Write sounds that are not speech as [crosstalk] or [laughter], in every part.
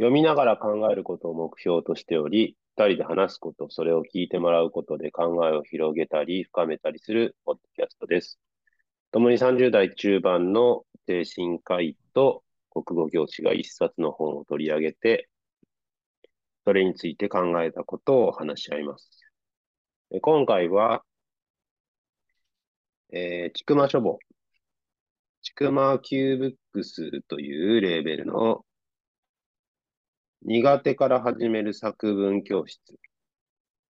読みながら考えることを目標としており、二人で話すこと、それを聞いてもらうことで考えを広げたり、深めたりするポッドキャストです。共に30代中盤の精神科医と国語教師が一冊の本を取り上げて、それについて考えたことを話し合います。今回は、えー、ちくま書房、ちくま Q ブックスというレーベルの苦手から始める作文教室。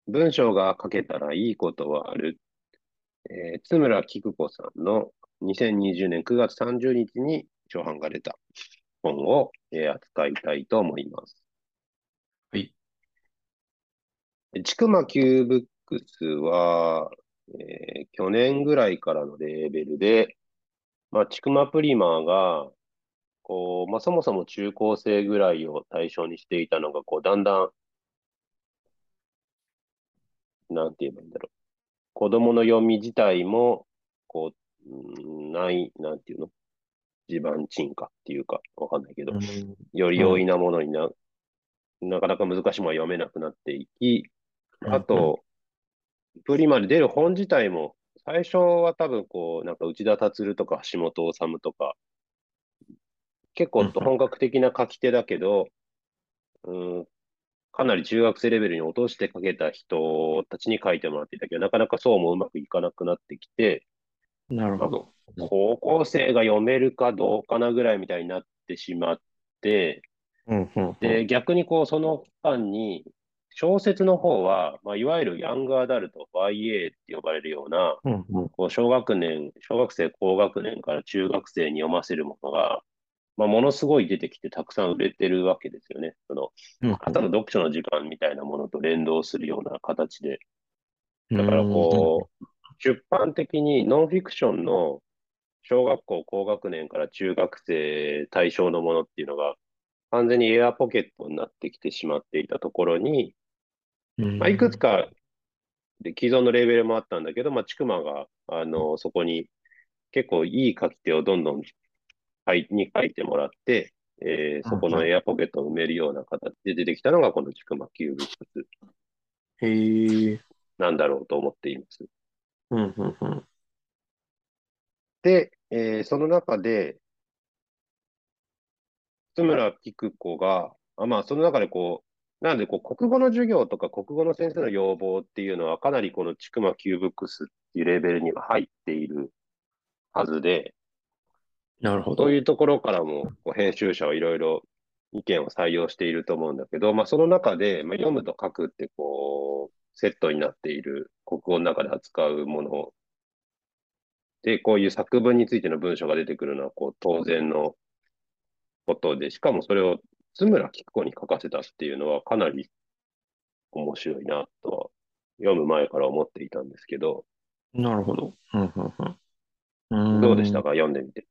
文章が書けたらいいことはある。えー、津村菊子さんの2020年9月30日に初版が出た本を、えー、扱いたいと思います。はい。ちくま Q ブックスは、えー、去年ぐらいからのレーベルで、まあ、ちくまプリマーがこう、まあ、そもそも中高生ぐらいを対象にしていたのが、こう、だんだん、なんて言えばいいんだろう。子供の読み自体も、こう、ない、なんていうの？地盤沈下っていうか、わかんないけど、より容易なものにな、なかなか難しいものは読めなくなっていき、あと、プリマで出る本自体も、最初は多分こう、なんか内田達とか橋本治とか、結構本格的な書き手だけど、うん、かなり中学生レベルに落として書けた人たちに書いてもらっていたけど、なかなかそうもうまくいかなくなってきて、なるほど。高校生が読めるかどうかなぐらいみたいになってしまって、で、逆にこう、その間に、小説の方は、まあ、いわゆるヤングアダルト、YA って呼ばれるような、こう小学年、小学生、高学年から中学生に読ませるものが、まあ、ものすごい出てきてたくさん売れてるわけですよね。その、ただ読書の時間みたいなものと連動するような形で。だからこう、出版的にノンフィクションの小学校高学年から中学生対象のものっていうのが、完全にエアポケットになってきてしまっていたところに、まあ、いくつかで既存のレーベルもあったんだけど、まあ、ちくまが、あの、そこに結構いい書き手をどんどんに書いてもらって、えー、そこのエアポケットを埋めるような形で出てきたのが、このちくま Qブックス。へえ。なんだろうと思っています。うんうんうん、で、えー、その中で、津村菊子が、あまあ、その中でこう、なんでこう、国語の授業とか国語の先生の要望っていうのは、かなりこのちくまキューブックスっていうレベルには入っているはずで、なるほど。そういうところからも、編集者はいろいろ意見を採用していると思うんだけど、まあ、その中で、まあ、読むと書くってこう、セットになっている国語の中で扱うもので、こういう作文についての文章が出てくるのは、こう、当然のことで、しかもそれを津村菊子に書かせたっていうのは、かなり面白いなとは、読む前から思っていたんですけど。なるほど。うんうんうん、どうでしたか？読んでみて。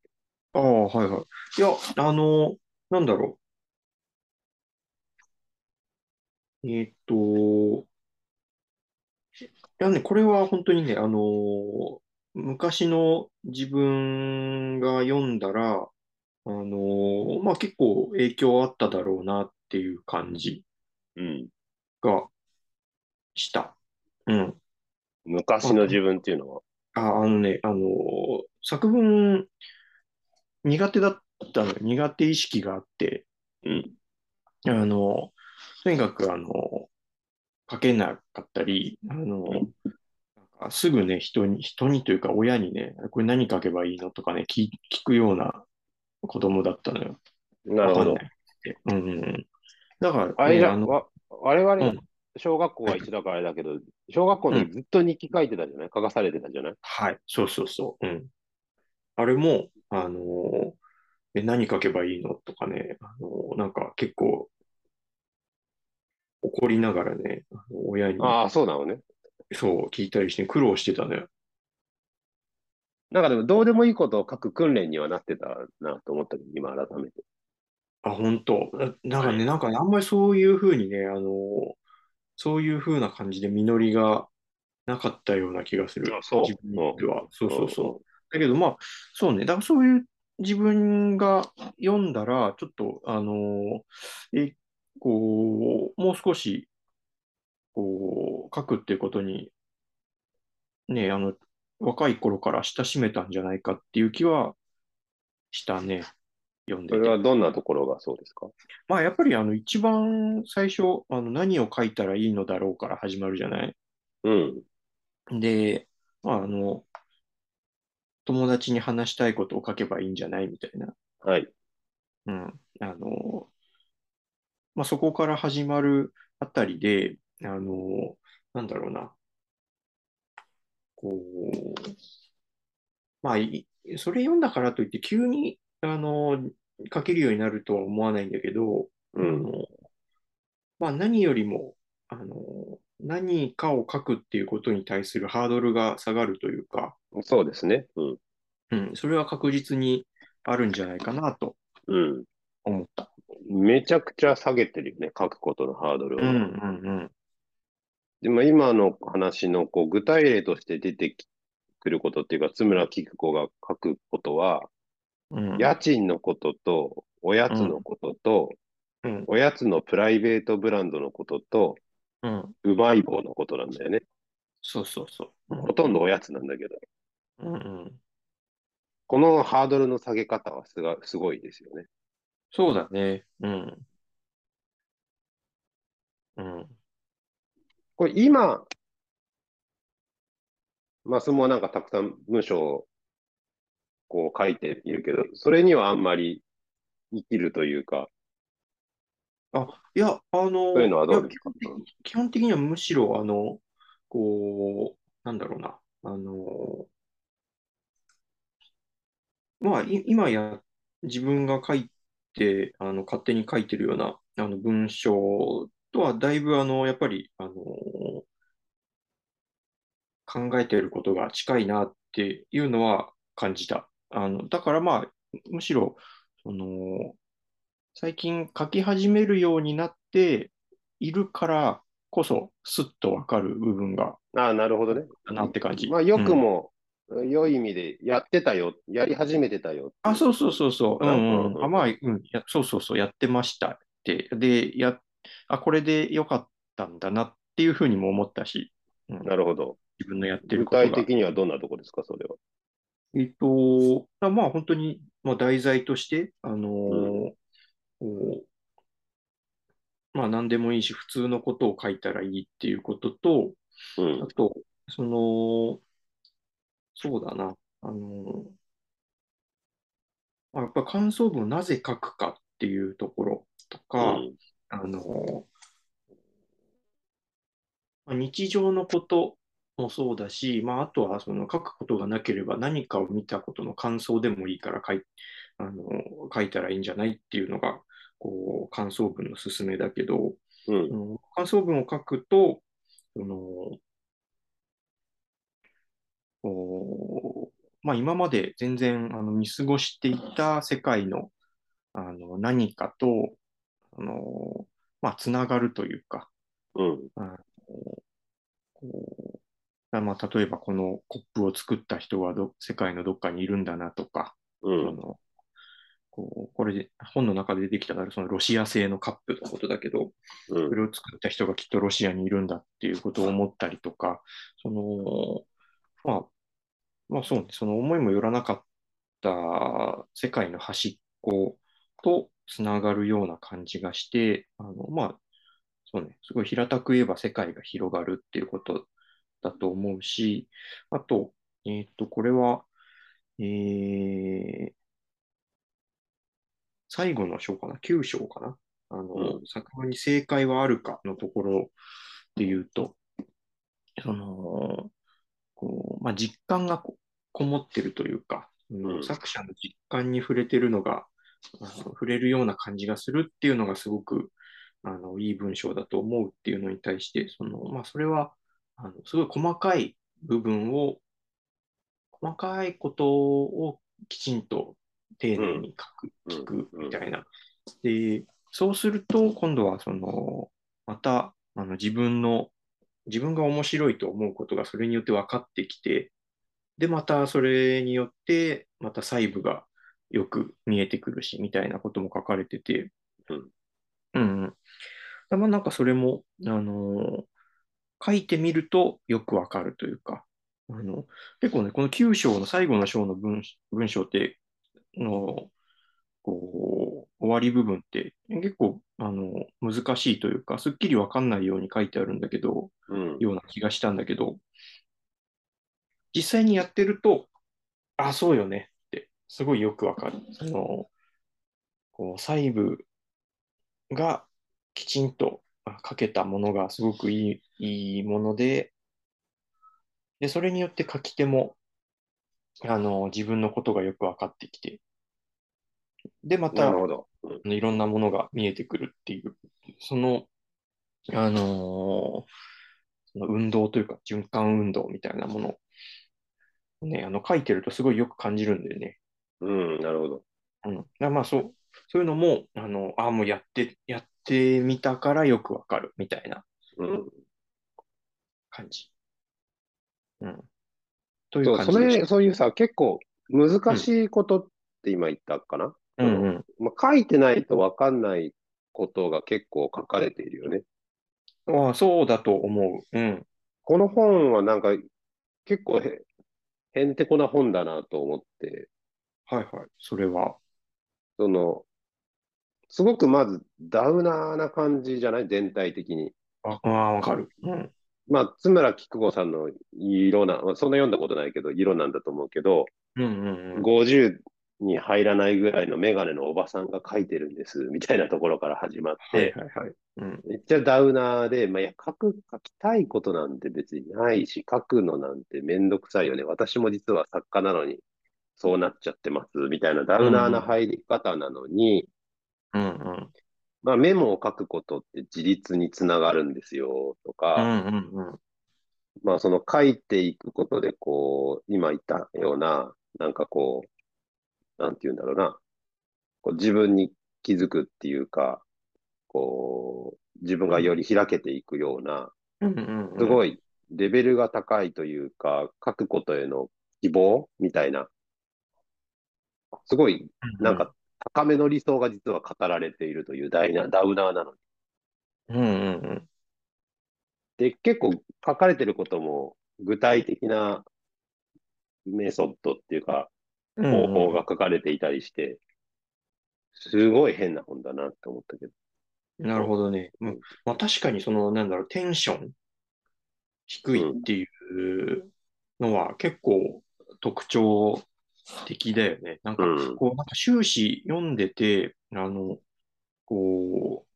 ああ、はいはい。いや、あの、なんだろう。えーっと、いやね、これは本当にね、あの、昔の自分が読んだら、あの、まあ結構影響あっただろうなっていう感じうん。がした。うん。昔の自分っていうのは。あ、あのね、あの、作文、苦手だったの苦手意識があって、うん。あの、とにかく、あの、書けなかったり、あの、なんかすぐね、人に、人にというか親にね、これ何書けばいいのとかね、聞聞くような子供だったのよ。なるほど。うんうん。だから、ね、あれじゃ、我々、うん、小学校は一緒だからあれだけど、小学校にずっと日記書いてたじゃない、書かされてたじゃない？はい、そうそうそう。うん。あれも、あのー、え、何書けばいいのとかね、あのー、なんか結構、怒りながらね、あの親に、ああ、そうなのね。そう、聞いたりして苦労してたね。なんかでも、どうでもいいことを書く訓練にはなってたなと思ったけど、今改めて。あ、本当。だからね、なんか、ね、あんまりそういうふうにね、あのそういうふうな感じで実りがなかったような気がする。そう。自分にとっては。そうそうそう。だけど、まあ、そうね。だからそういう自分が読んだら、ちょっと、あのー、え、こう、もう少し、こう、書くっていうことに、ね、あの、若い頃から親しめたんじゃないかっていう気はしたね。読んでそれはどんなところがそうですか？まあ、やっぱりあの、一番最初、あの、何を書いたらいいのだろうから始まるじゃない？うん。で、まあ、あの、友達に話したいことを書けばいいんじゃないみたいな。はい。うん。あの、まあ、そこから始まるあたりで、あの、なんだろうな。こう、まあ、それ読んだからといって急に、あの、書けるようになるとは思わないんだけど、うん、あのまあ、何よりも、あの、何かを書くっていうことに対するハードルが下がるというか、そうですね。うん。うん、それは確実にあるんじゃないかなと思った。うん、めちゃくちゃ下げてるよね、書くことのハードルを。うんうんうん。でも今の話のこう具体例として出てくることっていうか、津村菊子が書くことは、うん、家賃のことと、おやつのことと、うん、おやつのプライベートブランドのことと、うん、うまい棒のことなんだよね。そうそうそう。ほとんどおやつなんだけど。うんうん、このハードルの下げ方はすがすごいですよね。そうだね。うん。うん。これ今、まあ、そもなんかたくさん文章をこう書いているけど、それにはあんまり生きるというか。あ、いや、あの、そういうのはどうですか？基本的にはむしろ、あの、こう、なんだろうな、あの、まあ、今や、自分が書いて、あの、勝手に書いてるような、あの、文章とは、だいぶ、あの、やっぱり、あの、考えていることが近いなっていうのは感じた。あの、だからまあ、むしろ、その、最近書き始めるようになっているからこそ、すっとわかる部分が。ああ、なるほどね。なって感じ。まあ、よくも、うん、良い意味でやってたよ、やり始めてたよ。あ、そうそうそうそう。うんうん。あ、まあ、うん、や、そうそうそう、やってましたって。で、や、あ、これでよかったんだなっていうふうにも思ったし。うん、なるほど。自分のやってることが。具体的にはどんなとこですか、それは。えっと、まあ本当に、まあ、題材として、あのーうん、まあ何でもいいし、普通のことを書いたらいいっていうことと、うん、あと、その、そうだな、あのー、やっぱ感想文をなぜ書くかっていうところとか、うん、あのー、日常のこともそうだし、まあ、あとはその書くことがなければ何かを見たことの感想でもいいから書いあの書いたらいいんじゃないっていうのがこう感想文の勧めだけど、うん、感想文を書くと、そのおまあ、今まで全然あの見過ごしていた世界のあの何かとあの、まあ、つながるというか、うん、あのこうまあ、例えばこのコップを作った人はど世界のどっかにいるんだなとか、うん、そのこうこれで本の中で出てきたそのロシア製のカップのことだけど、うん、それを作った人がきっとロシアにいるんだっていうことを思ったりとか、そのまあ、まあそうね、その思いもよらなかった世界の端っことつながるような感じがして、あのまあ、そうね、すごい平たく言えば世界が広がるっていうことだと思うし、あと、えっ、と、これは、えー、最後の章かな ?9 章かな？あの、うん、作文に正解はあるかのところで言うと、その、こう、まあ、実感がここもってるというか、うん、作者の実感に触れてるのが、あの触れるような感じがするっていうのがすごく、あの、いい文章だと思うっていうのに対して、その、まあ、それは、あのすごい細かい部分を、細かいことをきちんと丁寧に書く、聞くみたいな。で、そうすると、今度はその、またあの自分の、自分が面白いと思うことがそれによって分かってきて、で、またそれによって、また細部がよく見えてくるし、みたいなことも書かれてて、うん。うん。まあなんかそれも、あの書いてみるとよくわかるというか、あの、結構ね、この9章の最後の章の文文章って、の、こう、終わり部分って結構、あの、難しいというか、すっきりわかんないように書いてあるんだけど、うん、ような気がしたんだけど、実際にやってると、あ、そうよねって、すごいよくわかる。その、こう、細部がきちんと書けたものがすごくいいいいもので、で、それによって書き手も、あの、自分のことがよく分かってきて、で、また、うん、いろんなものが見えてくるっていう、その、あのー、その運動というか、循環運動みたいなものをね、あの、書いてるとすごいよく感じるんだよね。うん、なるほど。うん。だまあ、そう、そういうのも、あの、ああ、もうやって、やってみたからよくわかるみたいな感じ。うん。という感じそれ、そういうさ、結構難しいことって今言ったかな、うん、うん、まあ、書いてないとわかんないことが結構書かれているよね。ああ、そうだと思う。うん。この本はなんか結構へへんてこな本だなと思って。はいはい。それは。その、すごくまずダウナーな感じじゃない？全体的に。ああ、わかる。うん。まあ、津村菊子さんの色な、まあ、そんな読んだことないけど、色なんだと思うけど、うんうんうん、50に入らないぐらいのメガネのおばさんが書いてるんです、みたいなところから始まって、はいはいはい。うん、めっちゃダウナーで、まあ、いや書く、書きたいことなんて別にないし、書くのなんてめんどくさいよね。私も実は作家なのに、そうなっちゃってます、みたいなダウナーな入り方なのに、うんうん、まあ、メモを書くことって自立につながるんですよとか、うんうんうん、まあその書いていくことで、こう、今言ったような、なんかこう、なんて言うんだろうな、こう自分に気づくっていうか、こう、自分がより開けていくような、すごいレベルが高いというか、書くことへの希望みたいな、すごい、なんか高めの理想が実は語られているというダイナダウナーなのに。うんうんうん。で、結構書かれてることも具体的なメソッドっていうか、方法が書かれていたりして、すごい変な本だなって思ったけど。なるほどね。うん。まあ確かにその、なんだろう、テンション低いっていうのは結構特徴的だよね。なんか、こう、なんか終始読んでて、あの、こ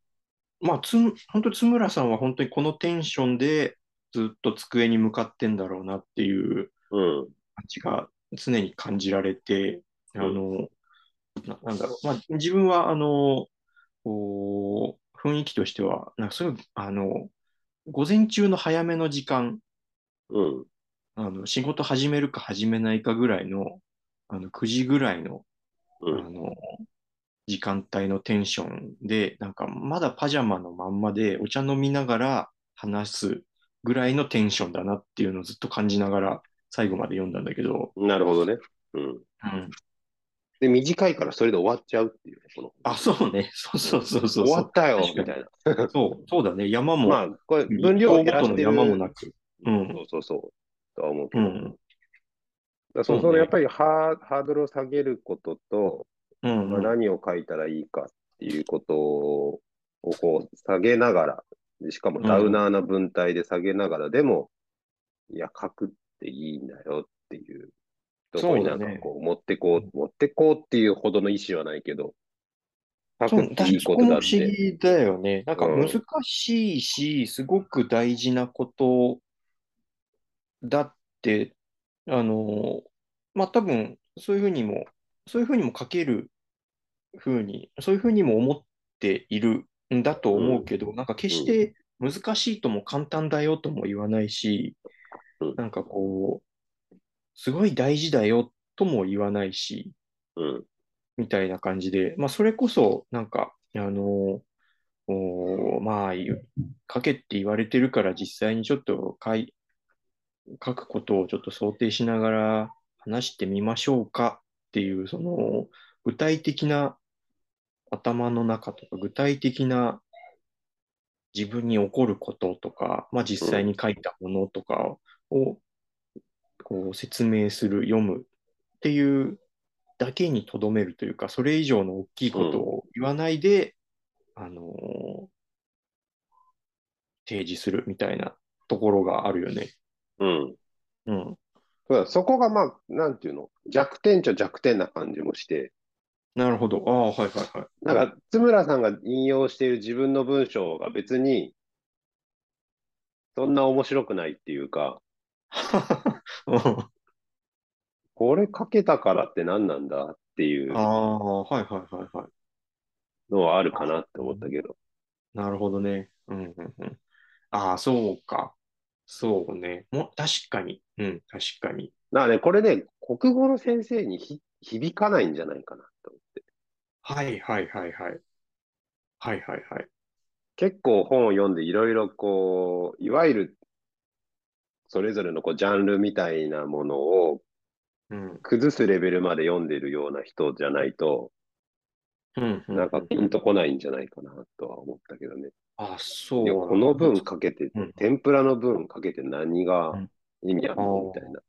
う、まあ、つ、本当津村さんは本当にこのテンションでずっと机に向かってんだろうなっていう感じが常に感じられて、あの、ななんだろう、まあ、自分は、あの、こう、雰囲気としては、なんかそういう、あの、午前中の早めの時間、うん、あの仕事始めるか始めないかぐらいのあの9時ぐらいの,、あの時間帯のテンションで、なんかまだパジャマのまんまでお茶飲みながら話すぐらいのテンションだなっていうのをずっと感じながら最後まで読んだんだけど。なるほどね。うん。うん、で、短いからそれで終わっちゃうっていう、この。あ、そうね。そうそうそうそう。終わったよ、みたいな。そう、そうだね。山も。まあ、これ、分量ごとの山もなく。うん。そうそうそう。とは思うけど。うん、だそうそのやっぱりハーハードルを下げることと、うんまあ、何を書いたらいいかっていうことをこう下げながら、しかもダウナーな文体で下げながら、でも、いや、書くっていいんだよっていうところになんかこう、持ってこう、持ってこうっていうほどの意思はないけど、書くっていいことだって。不思議だよね。なんか難しいし、うん、すごく大事なことだってあの、まあ、多分、そういうふうにも、そういうふうにも書けるふうに、そういうふうにも思っているんだと思うけど、うん、なんか決して難しいとも簡単だよとも言わないし、うん、なんかこう、すごい大事だよとも言わないし、うん、みたいな感じで、まあ、それこそ、なんか、あの、おまあ、書けって言われてるから実際にちょっと書い書くことをちょっと想定しながら話してみましょうかっていう、その具体的な頭の中とか具体的な自分に起こることとか、まあ、実際に書いたものとかをこう説明する、読むっていうだけにとどめるというか、それ以上の大きいことを言わないで、うん、あのー、提示するみたいなところがあるよね。うん。うん。そこがまあ、なんていうの、弱点っちゃ弱点な感じもして。なるほど。ああ、はいはいはい。なんか、津村さんが引用している自分の文章が別に、そんな面白くないっていうか、[laughs] これ書けたからって何なんだっていうああ、はいはいはいはい。のはあるかなって思ったけど。なるほどね。うんうんうん。ああ、そうか。そうね。も確かに。うん、確かに。だからね、これね、国語の先生にひ響かないんじゃないかなと思って。はいはいはいはい。はいはいはい。結構本を読んでいろいろこう、いわゆるそれぞれのこうジャンルみたいなものを崩すレベルまで読んでるような人じゃないと、なんかピンとこないんじゃないかなとは思ったけどね。あ、そう。この分かけて、うん、天ぷらの分かけて何が意味あるのみたいな。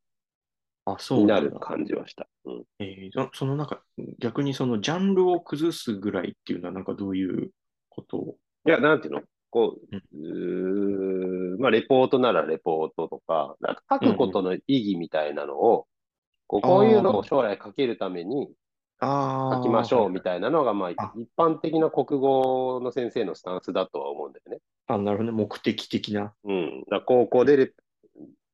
あ、そうになる感じはした。うん、えー、そのなんか、逆にそのジャンルを崩すぐらいっていうのは、なんかどういうこと？をいや、なんていうの？こう、うまあ、レポートならレポートとか、なんか書くことの意義みたいなのを、こうこういうのを将来書けるために書きましょうみたいなのが、まあ、一般的な国語の先生のスタンスだとは思うんだよね。あ、なるほどね。目的的な。うん。だ高校で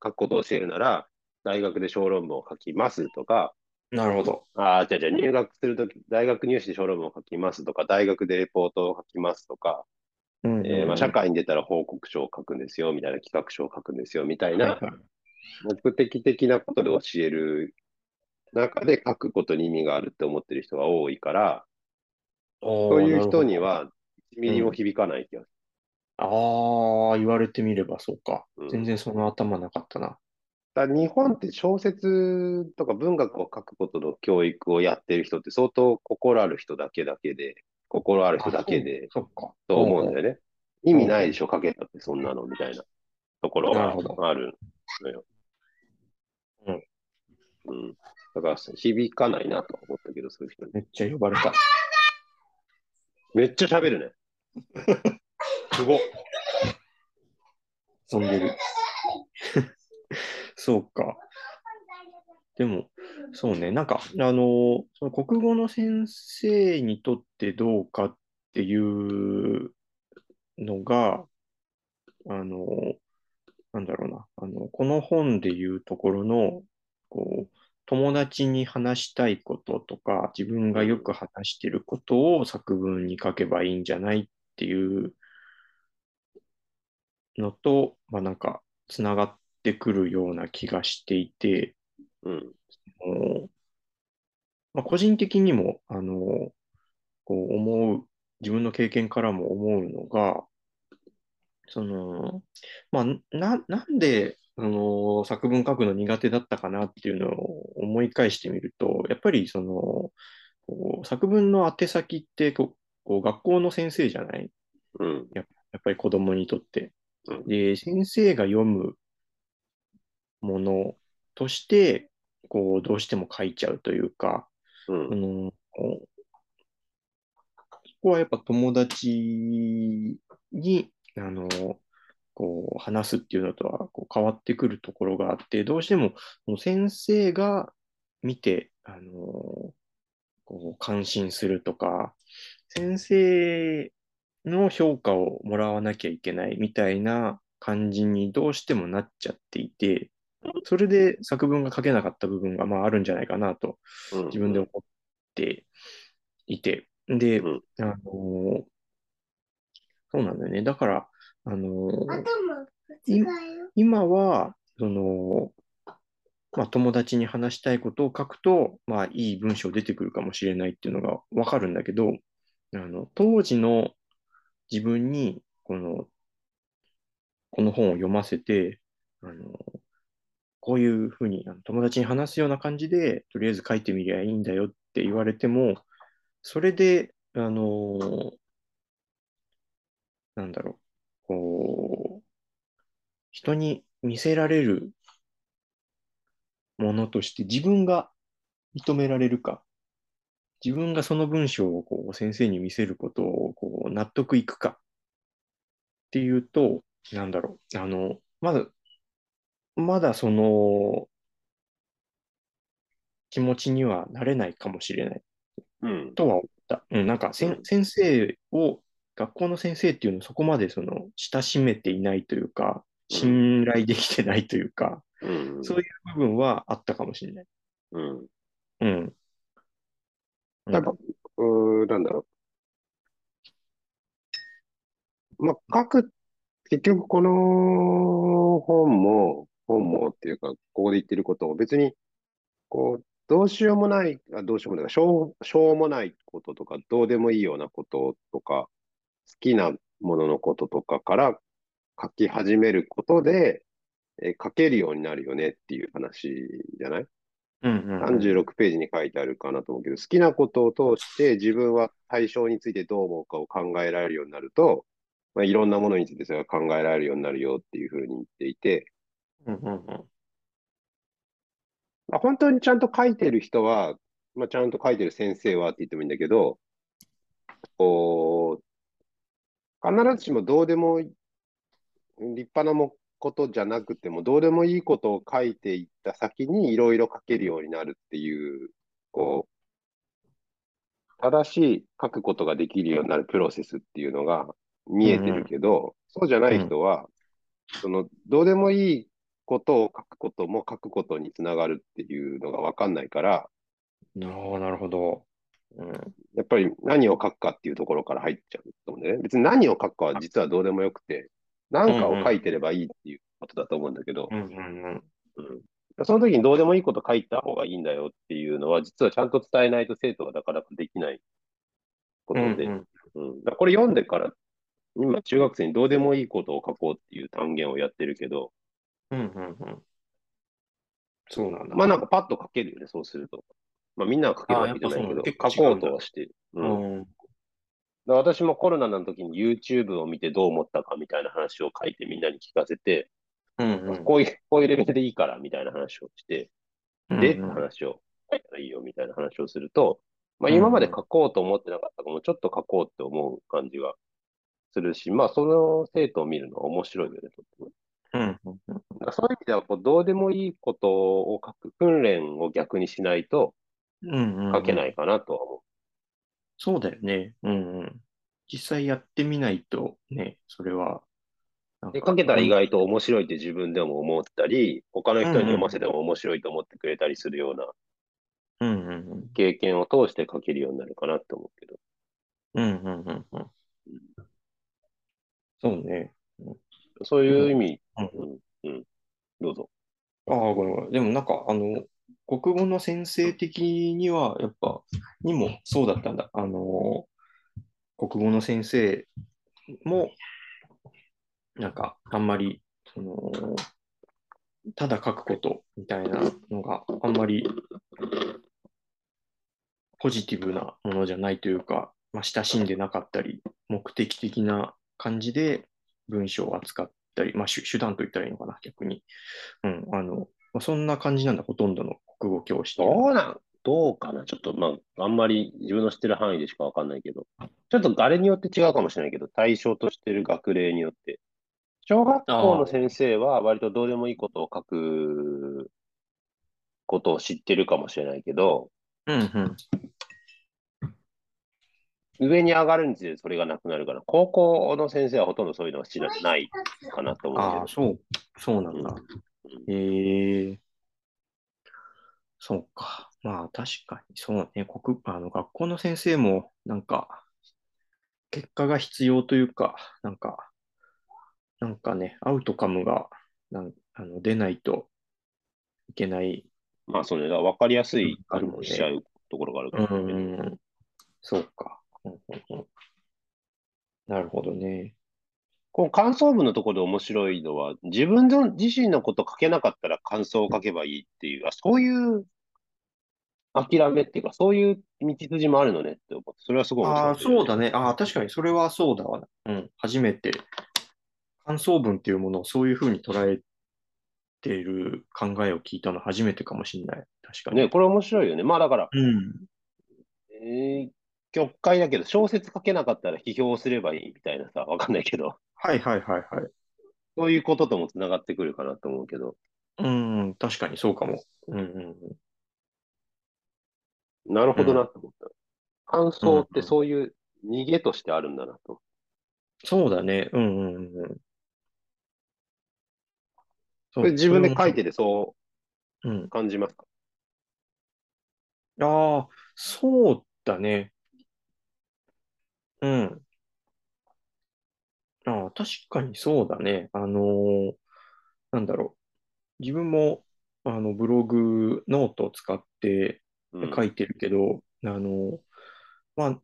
書くことを教えるなら、大学で小論文を書きますとか、なるほど。ああ、じゃあじゃあ入学するとき、大学入試で小論文を書きますとか、大学でレポートを書きますとか、えまあ、社会に出たら報告書を書くんですよ、みたいな企画書を書くんですよ、みたいな、目的的なことで教える中で書くことに意味があるって思ってる人が多いから、そういう人には1ミリも響かない気がする。ああ、言われてみればそうか。全然その頭なかったな。だ日本って小説とか文学を書くことの教育をやってる人って相当心ある人だけだけで、心ある人だけで、そっか。と思うんだよね。意味ないでしょ、かけたってそんなのみたいなところがあるのよ。うん。うん。だから響かないなと思ったけど、そういう人めっちゃ呼ばれた。めっちゃ喋るね。すごっ。[laughs] 遊んでる。[laughs] そうか。でも、そうね、なんか、あの、その国語の先生にとってどうかっていうのが、あの、なんだろうな、あの、この本でいうところの、こう、友達に話したいこととか、自分がよく話していることを作文に書けばいいんじゃないっていうのと、まあなんか、つながってくるような気がしていて、うん。まあ、個人的にも、あの、こう思う、自分の経験からも思うのが、その、まあ、な、なんで、あの、作文書くの苦手だったかなっていうのを思い返してみると、やっぱりその、こう作文の宛先ってこう、こう学校の先生じゃないうん。やっぱり子供にとって。で、先生が読むものとして、こう、どうしても書いちゃうというか、うん、あのそこはやっぱ友達に、あの、こう、話すっていうのとはこう変わってくるところがあって、どうしても、先生が見て、あの、こう、感心するとか、先生の評価をもらわなきゃいけないみたいな感じにどうしてもなっちゃっていて、それで作文が書けなかった部分がまああるんじゃないかなと自分で思っていて、で、うん、あのー、そうなんだよね。だから、あのー、今は、その、まあ、友達に話したいことを書くと、まあ、いい文章出てくるかもしれないっていうのがわかるんだけど、あの、当時の自分に、この、この本を読ませて、あの、こういうふうに友達に話すような感じで、とりあえず書いてみりゃいいんだよって言われても、それで、あのー、なんだろうこう、人に見せられるものとして自分が認められるか、自分がその文章をこう先生に見せることをこう納得いくかっていうと、なんだろう、あの、まだ、まだその気持ちにはなれないかもしれない。うん。とは思った。うん、なんかせ、うん、先生を、学校の先生っていうのをそこまでその親しめていないというか、信頼できてないというか、うん、そういう部分はあったかもしれない。うん。うん。なんか、うなんだろう。まあ、書く、結局この本も、本もっていうか、ここで言ってることを別に、こう、どうしようもない、あどうしようもない、しょう、しょうもないこととか、どうでもいいようなこととか、好きなもののこととかから書き始めることで、え書けるようになるよねっていう話じゃない？うんうんうん、36ページに書いてあるかなと思うけど、好きなことを通して自分は対象についてどう思うかを考えられるようになると、まあ、いろんなものについてそれが考えられるようになるよっていうふうに言っていて、うんうんうん。まあ、本当にちゃんと書いてる人は、まあ、ちゃんと書いてる先生はって言ってもいいんだけど、こう、必ずしもどうでも立派なもことじゃなくても、どうでもいいことを書いていった先にいろいろ書けるようになるっていう、こう、正しい書くことができるようになるプロセスっていうのが見えてるけど、うん、そうじゃない人は、うん、その、どうでもいいことを書くことも書くことにつながるっていうのがわかんないから、ああ、なるほど。うん、やっぱり何を書くかっていうところから入っちゃうと思うんでね。別に何を書くかは実はどうでもよくて、何かを書いてればいいっていうことだと思うんだけど、うんうんうん。その時にどうでもいいこと書いた方がいいんだよっていうのは、実はちゃんと伝えないと生徒がなかなかできないことで、うん、うん、これ読んでから、今中学生にどうでもいいことを書こうっていう単元をやってるけど、うんうんうん。そうなんだ。まあなんかパッと書けるよね、そうすると。まあみんなが書けるわけじゃないけど、書こうとはしてる。うん。私もコロナの時に YouTube を見てどう思ったかみたいな話を書いてみんなに聞かせて、うんうん、こういう、こういうレベルでいいからみたいな話をして、うんうん、話を書いたらいいよみたいな話をすると、まあ今まで書こうと思ってなかったかも、ちょっと書こうって思う感じがするし、まあその生徒を見るのは面白いよね、とっても。うんうんうん、そういう意味ではこう、どうでもいいことを書く訓練を逆にしないと書けないかなとは思う。そうだよね。うんうん。実際やってみないとね、それは。で、かけたら意外と面白いって自分でも思ったり、他の人に読ませても面白いと思ってくれたりするような経験を通して書けるようになるかなって思うけど。うんうんうんうん。そうね。そういう意味、うん、うん、どうぞ。ああ、ごめんごめん。でもなんか、あの、国語の先生的には、やっぱ、にもそうだったんだ。あの、国語の先生も、なんか、あんまり、その、ただ書くことみたいなのがあんまりポジティブなものじゃないというか、まあ、親しんでなかったり、目的的な感じで文章を扱ったり、まあ、手段と言ったらいいのかな、逆に。うん、あの、まあ、そんな感じなんだ、ほとんどの国語教師どうなんどうかな。ちょっと、まあ、あんまり自分の知ってる範囲でしかわかんないけど、ちょっと誰によって違うかもしれないけど、対象としてる学齢によって。小学校の先生は割とどうでもいいことを書くことを知ってるかもしれないけど、うんうん上に上がるにつれてそれがなくなるから、高校の先生はほとんどそういうのは知らないかなと思う。ああ、そう、そうなんだ。うん、へえそうか。まあ確かにそうね、国あの学校の先生もなんか結果が必要というか、なんか、なんかね、アウトカムがなんあの出ないといけない。まあそれが分かりやすいしちゃうところがあるから、ね、うん、そうか、うんうんうん。なるほどね。この感想文のところで面白いのは、自分の自身のこと書けなかったら感想を書けばいいっていう、あそういう諦めっていうか、そういう道筋もあるのねって思って、それはすごい面白い、ああ、そうだね。ああ、確かにそれはそうだわ。うん、初めて感想文っていうものをそういうふうに捉えている考えを聞いたの初めてかもしれない。確かに。ね、これ面白いよね。まあだから、うん。えー、曲解だけど、小説書けなかったら批評すればいいみたいなさ、わかんないけど。はいはいはいはい。そういうことともつながってくるかなと思うけど。うん、確かにそうかも。うんうんうん。なるほどなと思った。感想ってそういう逃げとしてあるんだなと。そうだね。うんうんうん。これ自分で書いててそう感じますか、うん、ああ、そうだね。うん。ああ、確かにそうだね。あのーなんだろう。自分も、あの、ブログ、ノートを使って書いてるけど、あの、まあ、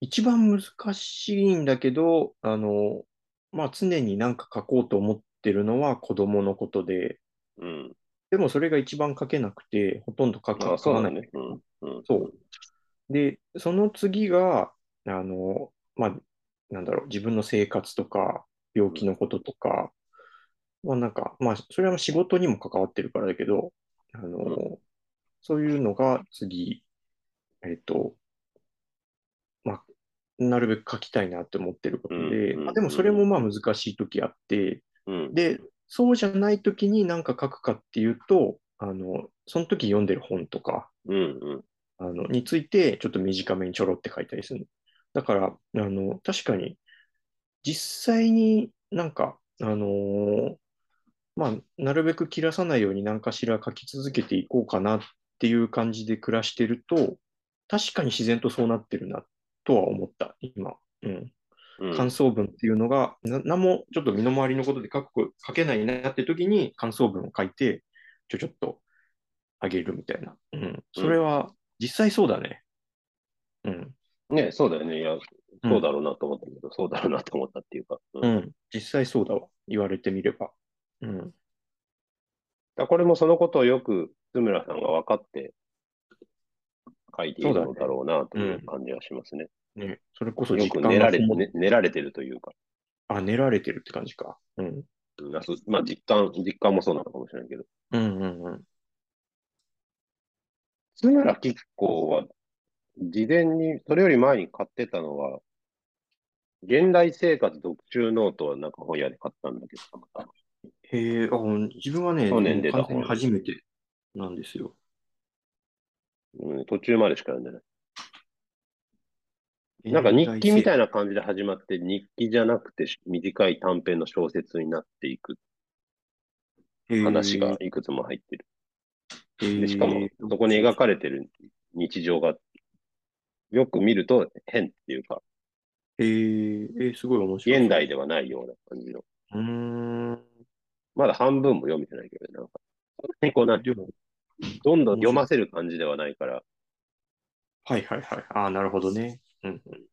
一番難しいんだけど、あの、まあ、常になんか書こうと思ってるのは子供のことで、うん。でもそれが一番書けなくて、ほとんど書か書かない。ね。うんうん、そう。で、その次が、あの、まあ、なんだろう、自分の生活とか、病気のこととか、まあなんか、まあ、それは仕事にも関わってるからだけど、あの、うん、そういうのが次、えっと、まあ、なるべく書きたいなって思ってることで、まあ、でもそれもまあ難しい時あって、うん、で、そうじゃない時に何か書くかっていうと、あの、その時読んでる本とか、あのについてちょっと短めにちょろって書いたりする。だから、あの、確かに、実際になんか、あのー、まあ、なるべく切らさないように何かしら書き続けていこうかなっていう感じで暮らしてると、確かに自然とそうなってるなとは思った、今。うん。感想文っていうのが、な何もちょっと身の回りのことで書く書けないなって時に感想文を書いて、ちょちょっとあげるみたいな。うん。それは実際そうだね。うん。ね、そうだよね。いや、そうだろうなと思ったけど、うん、そうだろうなと思ったっていうか。うん、うん、実際そうだわ。言われてみれば。うん。だこれもそのことをよく津村さんが分かって書いているのだろうなという感じはしますね。ね、ね、それこそよく練られ、ね、練られてるというか。あ、練られてるって感じか。うん。まあ、実感、実感もそうなのかもしれないけど。うんうんうん。津村吉子は、事前に、それより前に買ってたのは、現代生活読中ノートはなんか本屋で買ったんだけど、たへえ、あ、自分はね、去年出た本初めてなんですよ。うん、途中までしか読んでない。なんか日記みたいな感じで始まって、日記じゃなくて短い短編の小説になっていく話がいくつも入ってる。でしかも、そこに描かれてる日常が、よく見ると変っていうか、えー、えー、すごい面白い。現代ではないような感じの。うん。まだ半分も読めてないけど、なんか、結構な、どんどん読ませる感じではないから。はいはいはい。ああ、なるほどね。うんうん。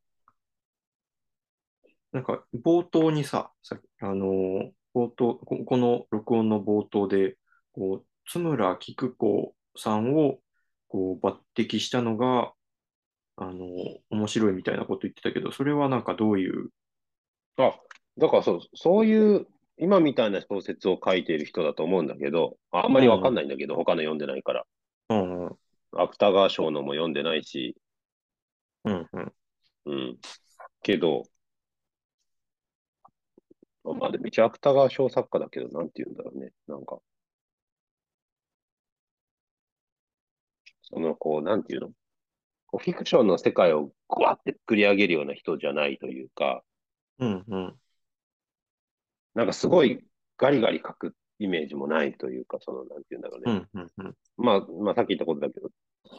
なんか、冒頭にさ、さあのー、冒頭こ、この録音の冒頭で、こう、津村菊子さんを、こう、抜擢したのが、あの、面白いみたいなこと言ってたけど、それはなんかどういう？あ、だからそう、そういう、今みたいな小説を書いている人だと思うんだけど、あんまりわかんないんだけど、他の読んでないから。うんうん。芥川賞のも読んでないし。うんうん。うん。けど、まあでも一応芥川賞作家だけど、なんて言うんだろうね。なんか。その、こう、なんていうの？フィクションの世界をぐわって作り上げるような人じゃないというか、うんうん。なんかすごいガリガリ書くイメージもないというか、その、なんていうんだろうね。うんうんうん、まあ、まあ、さっき言ったことだけど、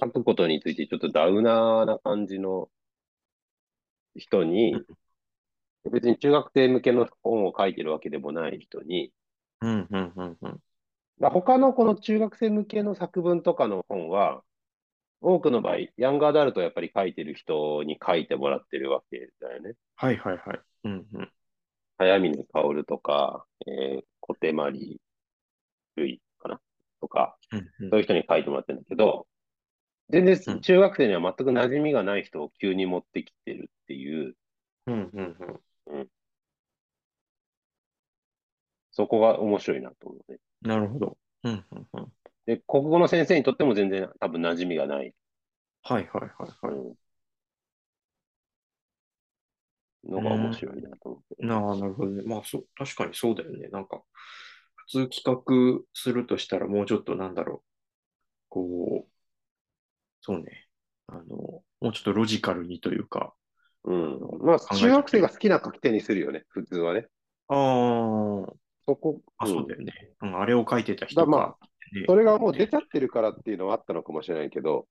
書くことについてちょっとダウナーな感じの人に、別に中学生向けの本を書いてるわけでもない人に、うんうんうんうん、他のこの中学生向けの作文とかの本は、多くの場合、ヤングアダルトをやっぱり書いてる人に書いてもらってるわけだよね。はいはいはい。うんうん。早見の薫とか、えー、小手まりるいかな？とか、うんうん、そういう人に書いてもらってるんだけど、全然中学生には全く馴染みがない人を急に持ってきてるっていう。うんうんうん。うんそこが面白いなと思うね。なるほど。うんうんうん。で、国語の先生にとっても全然多分馴染みがない。はいはいはいはい。のが面白いなと思って。なあ、なるほどね。まあ、そう、確かにそうだよね。なんか、普通企画するとしたらもうちょっとなんだろう。こう、そうね。あの、もうちょっとロジカルにというか。うん。まあ、中学生が好きな書き手にするよね、普通はね。ああ。そこ、あ、そうだよね。うん、あれを書いてた人か。まあ、それがもう出ちゃってるからっていうのはあったのかもしれないけど、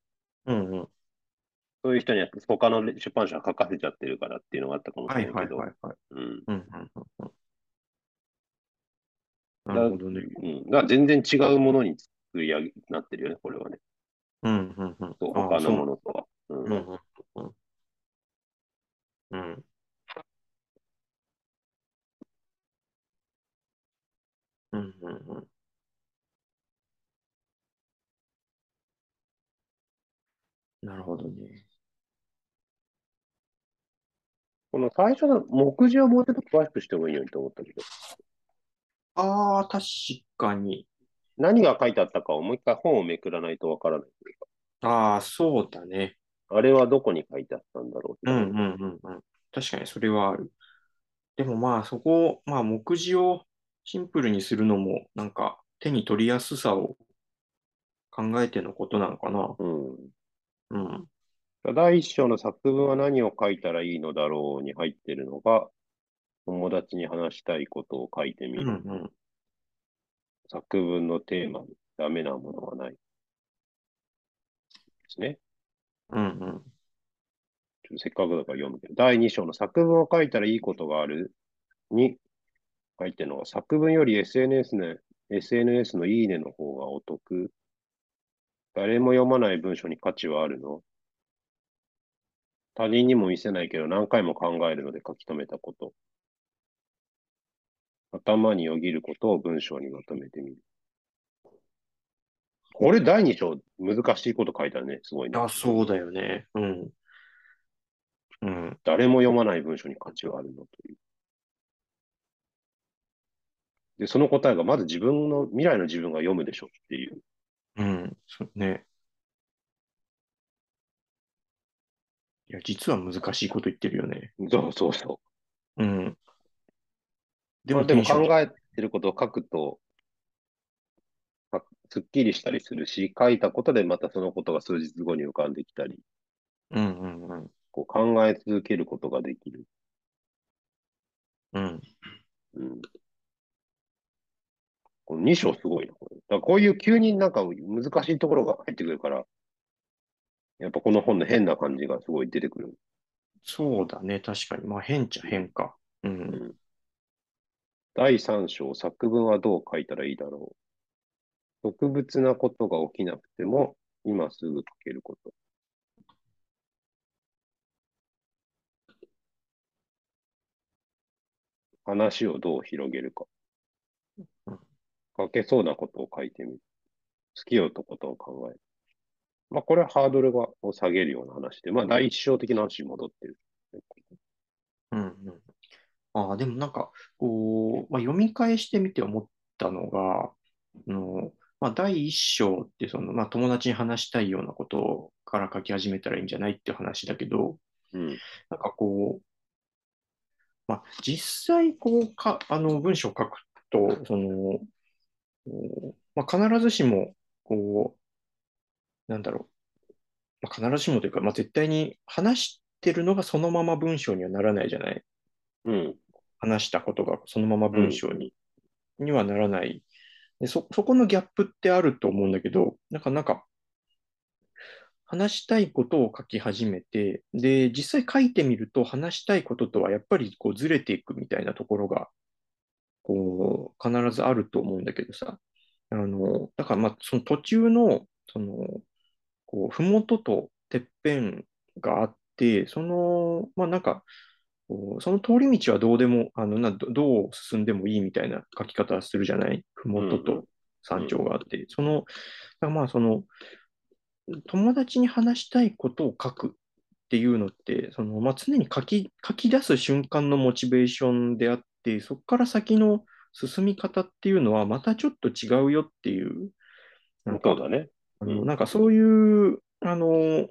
うんうん。そういう人には他の出版社が書かせちゃってるからっていうのがあったかもしれないけど。なるほどね。うん。だから全然違うものに作り上げなってるよね、これはね。うんうんうん。他のものとは。うん。うんうんうん。うん。うんうんうん。なるほどね。この最初の目次をもうちょっと詳しくしてもいいようにと思ったけど。ああ、確かに。何が書いてあったかをもう一回本をめくらないとわからないというか。ああ、そうだね。あれはどこに書いてあったんだろう。うんうんうんうん。確かにそれはある。でもまあそこ、まあ目次をシンプルにするのもなんか手に取りやすさを考えてのことなのかな。うん。うん。第一章の作文は何を書いたらいいのだろうに入ってるのが、友達に話したいことを書いてみる。うんうん、作文のテーマにダメなものはない。ですね。うんうん。せっかくだから読むけど、第2章の作文を書いたらいいことがあるに書いてるのは、作文より SNS の SNS のいいねの方がお得。誰も読まない文章に価値はあるの？他人にも見せないけど何回も考えるので書き留めたこと。頭によぎることを文章にまとめてみる。これ第2章、難しいこと書いたね。すごいね。あ、そうだよね。うん。うん。誰も読まない文章に価値はあるのという。で、その答えがまず自分の、未来の自分が読むでしょっていう。うん、そうね。いや、実は難しいこと言ってるよね。そうそうそう。うん。でも、まあ、でも考えてることを書くと、すっきりしたりするし、書いたことでまたそのことが数日後に浮かんできたり、うんうんうん。こう考え続けることができる。うん。うん。この2章すごいな、これ。だからこういう急になんか難しいところが入ってくるから、やっぱこの本の変な感じがすごい出てくる。そうだね、確かに。まあ変っちゃ変か。うん。うん、第3章、作文はどう書いたらいいだろう。特別なことが起きなくても、今すぐ書けること。話をどう広げるか。書けそうなことを書いてみる。好きよとことを考える。まあ、これはハードルがを下げるような話で、まあ、第一章的な話に戻ってる。うんうん。ああ、でもなんか、こう、まあ、読み返してみて思ったのが、あのまあ、第一章ってその、まあ、友達に話したいようなことから書き始めたらいいんじゃないっていう話だけど、うん、なんかこう、まあ、実際こうか、あの文章を書くと、その、まあ、必ずしも、こう、なんだろう、まあ、必ずしもというか、まあ、絶対に話してるのがそのまま文章にはならないじゃない。うん。話したことがそのまま文章に、うん、にはならないでそ。そこのギャップってあると思うんだけど、なんか、なんか、話したいことを書き始めて、で、実際書いてみると話したいこととはやっぱりこうずれていくみたいなところがこう、必ずあると思うんだけどさ、あの、だからまあ、その途中の、その、こう、ふもととてっぺんがあって、その、まあなんか、その通り道はどうでも、あのなどう進んでもいいみたいな書き方するじゃない？ふもとと山頂があって、その、まあその、友達に話したいことを書くっていうのって、そのまあ、常に書き書き出す瞬間のモチベーションであっ、そこから先の進み方っていうのはまたちょっと違うよっていう、なんか、そうだね。あの、なんかそういう、あの、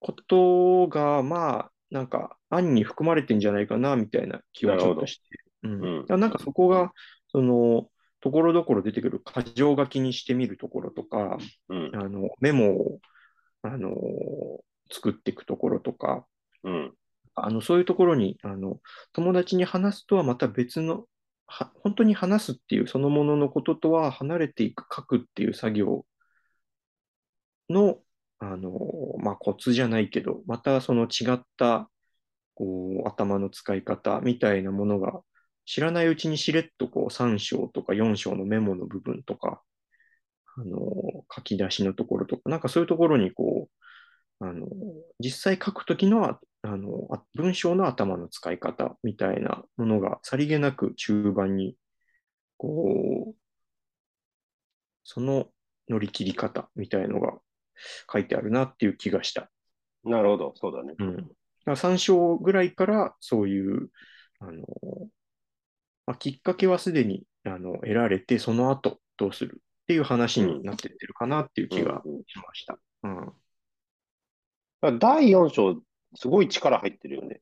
ことが、まあ、なんか、案に含まれてんじゃないかな、みたいな気はちょっとして。うん。なんかそこが、その、ところどころ出てくる箇条書きにしてみるところとか、うん、あのメモを、あの作っていくところとか、うん、あのそういうところにあの友達に話すとはまた別のは、本当に話すっていうそのもののこととは離れていく書くっていう作業の、あのまあ、コツじゃないけど、またその違ったこう頭の使い方みたいなものが知らないうちにしれっとこう3章とか4章のメモの部分とか、あの、書き出しのところとか、なんかそういうところにこう、あの、実際書くときのは、あの、文章の頭の使い方みたいなものがさりげなく中盤に、こう、その乗り切り方みたいのが書いてあるなっていう気がした。なるほど、そうだね。うん。だから3章ぐらいからそういう、あの、まあ、きっかけはすでにあの得られて、その後どうするっていう話になってってるかなっていう気がしました。うん、うん、第4章、すごい力入ってるよね。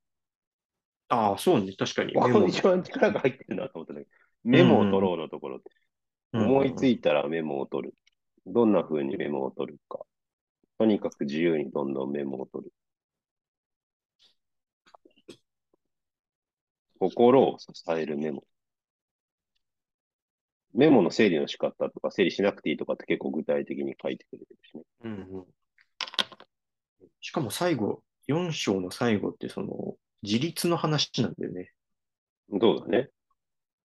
ああ、そうね、確かに。ここ一番力が入ってるなと思ったけど、メモを取ろうのところ、うん、思いついたらメモを取る。どんな風にメモを取るか。とにかく自由にどんどんメモを取る。心を支えるメモ。メモの整理の仕方とか、整理しなくていいとかって結構具体的に書いてくれてるしね。うんうん。しかも最後、4章の最後ってその、自立の話なんだよね。そうだね。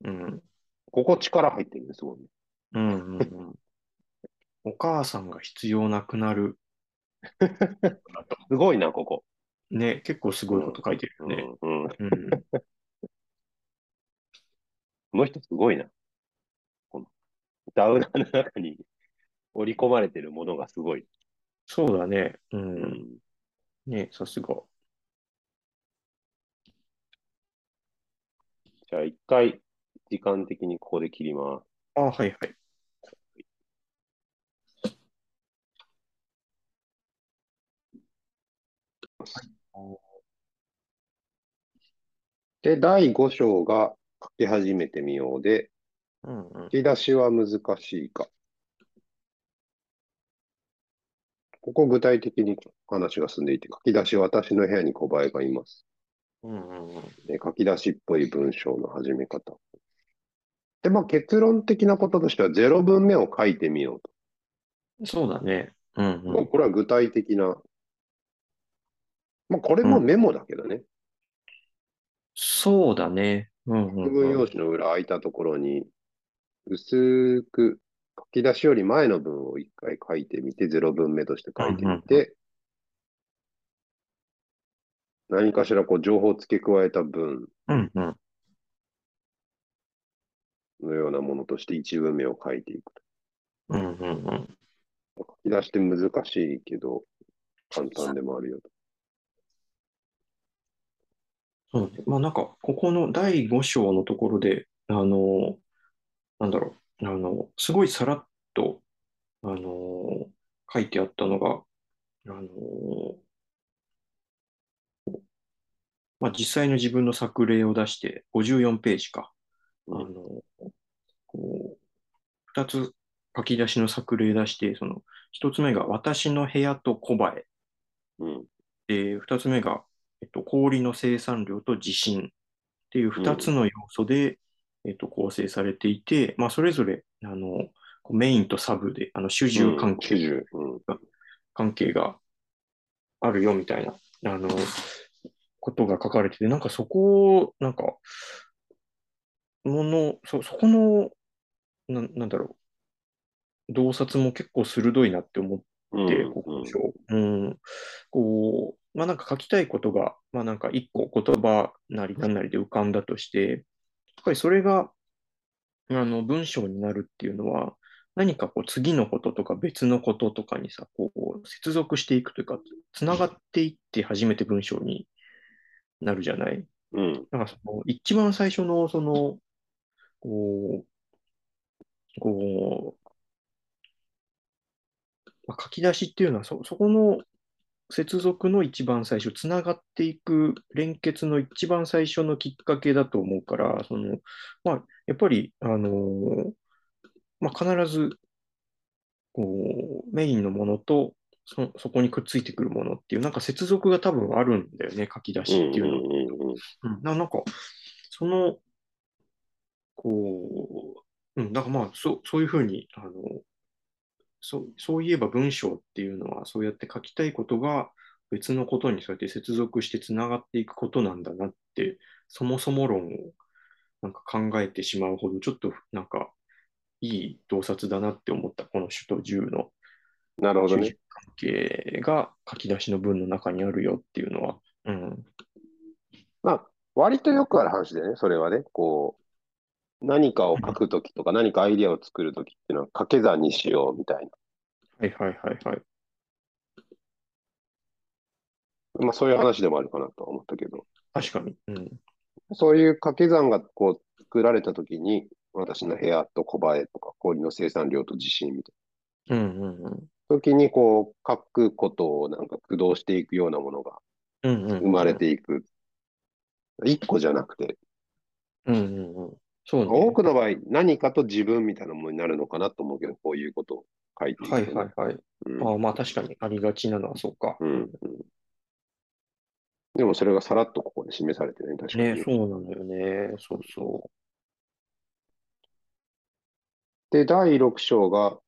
うん。ここ力入ってるね、すごいね。うんうんうん。[laughs] お母さんが必要なくなる。[laughs] すごいな、ここ。ね、結構すごいこと書いてるよね。うん、うん、うん [laughs] この人すごいな。このダウナーの中に織り込まれてるものがすごい。そうだね。うん。うん、ねさすが。じゃあ一回、時間的にここで切ります。あ、はいはい。で、第5章が書き始めてみようで、うんうん、書き出しは難しいか。ここ具体的に話が進んでいて、書き出し私の部屋に小林がいます。うんうんうん、で書き出しっぽい文章の始め方。で、まあ結論的なこととしては0文目を書いてみようと。そうだね。うんうん、これは具体的な。まあこれもメモだけどね。うん、そうだね。うんうんうん、用紙の裏空いたところに、薄く書き出しより前の文を一回書いてみて、0文目として書いてみて、何かしらこう情報を付け加えた文のようなものとして1文目を書いていくと。うんうんうん、書き出して難しいけど、簡単でもあるよと。そうね。まあなんか、ここの第5章のところで、あの、なんだろう、あの、すごいさらっと、あの、書いてあったのが、あの、まあ実際の自分の作例を出して、54ページか。あの、こう、2つ書き出しの作例出して、その、1つ目が私の部屋と小林。うん、で、2つ目がえっと、氷の生産量と地震っていう2つの要素で、うん、えっと、構成されていて、まあ、それぞれあのメインとサブであの主従関係。が、うん、関係があるよみたいなあのことが書かれてて、なんかそこを、なんか、もの、そ、そこの、ななんだろう、洞察も結構鋭いなって思って、ここ、うん、こう、まあなんか書きたいことが、まあなんか一個言葉なり何なりで浮かんだとして、ぱりそれが、あの、文章になるっていうのは、何かこう次のこととか別のこととかにさ、こう接続していくというか、つながっていって初めて文章になるじゃない？うん。なんかその一番最初のその、こう、こう、まあ、書き出しっていうのはそ、そこの接続の一番最初、つながっていく連結の一番最初のきっかけだと思うから、その、まあ、やっぱり、あのー、まあ、必ず、こう、メインのものと、そ、そこにくっついてくるものっていう、なんか接続が多分あるんだよね、書き出しっていうのは。うん、ななんか、その、こう、うん、だからまあ、そう、そういうふうに、あの、そう、そういえば文章っていうのは、そうやって書きたいことが別のことにそうやって接続してつながっていくことなんだなって、そもそも論をなんか考えてしまうほど、ちょっとなんかいい洞察だなって思った、この首都10の。なるほどね。関係が書き出しの文の中にあるよっていうのは。うん。まあ、割とよくある話でね、それはね、こう、何かを書くときとか、何かアイディアを作るときっていうのは掛け算にしようみたいな。はいはいはいはい。まあそういう話でもあるかなと思ったけど。確かに。うん。そういう掛け算がこう作られたときに、私の部屋と小映えとか氷の生産量と地震みたいな。うんうんうん。時にこう書くことをなんか駆動していくようなものが生まれていく。一個じゃなくて。うんうんうん。そうね。多くの場合、何かと自分みたいなものになるのかなと思うけど、こういうことを書いている、はいはいはい。うん、あまあ確かにありがちなのはそうか。うん、うん。でもそれがさらっとここで示されてね、確かに。ね、そうなんだよね。そうそう。で、第6章が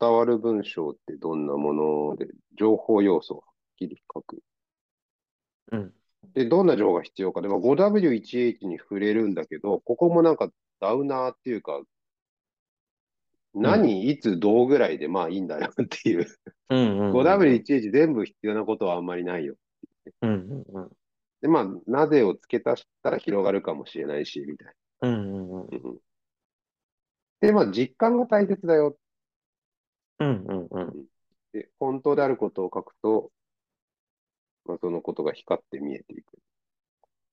伝わる文章ってどんなもので、情報要素をはっきり書く？うん。で、どんな情報が必要かで、まあ、5W1H に触れるんだけど、ここもなんかダウナーっていうか、何、いつ、どうぐらいでまあいいんだよっていう。5W1H 全部必要なことはあんまりないよ。うんうんうん、で、まあ、なぜを付け足したら広がるかもしれないし、みたいな。うんうんうん、で、まあ、実感が大切だよ。うんうんうん、で本当であることを書くと、まあ、そのことが光って見えていく。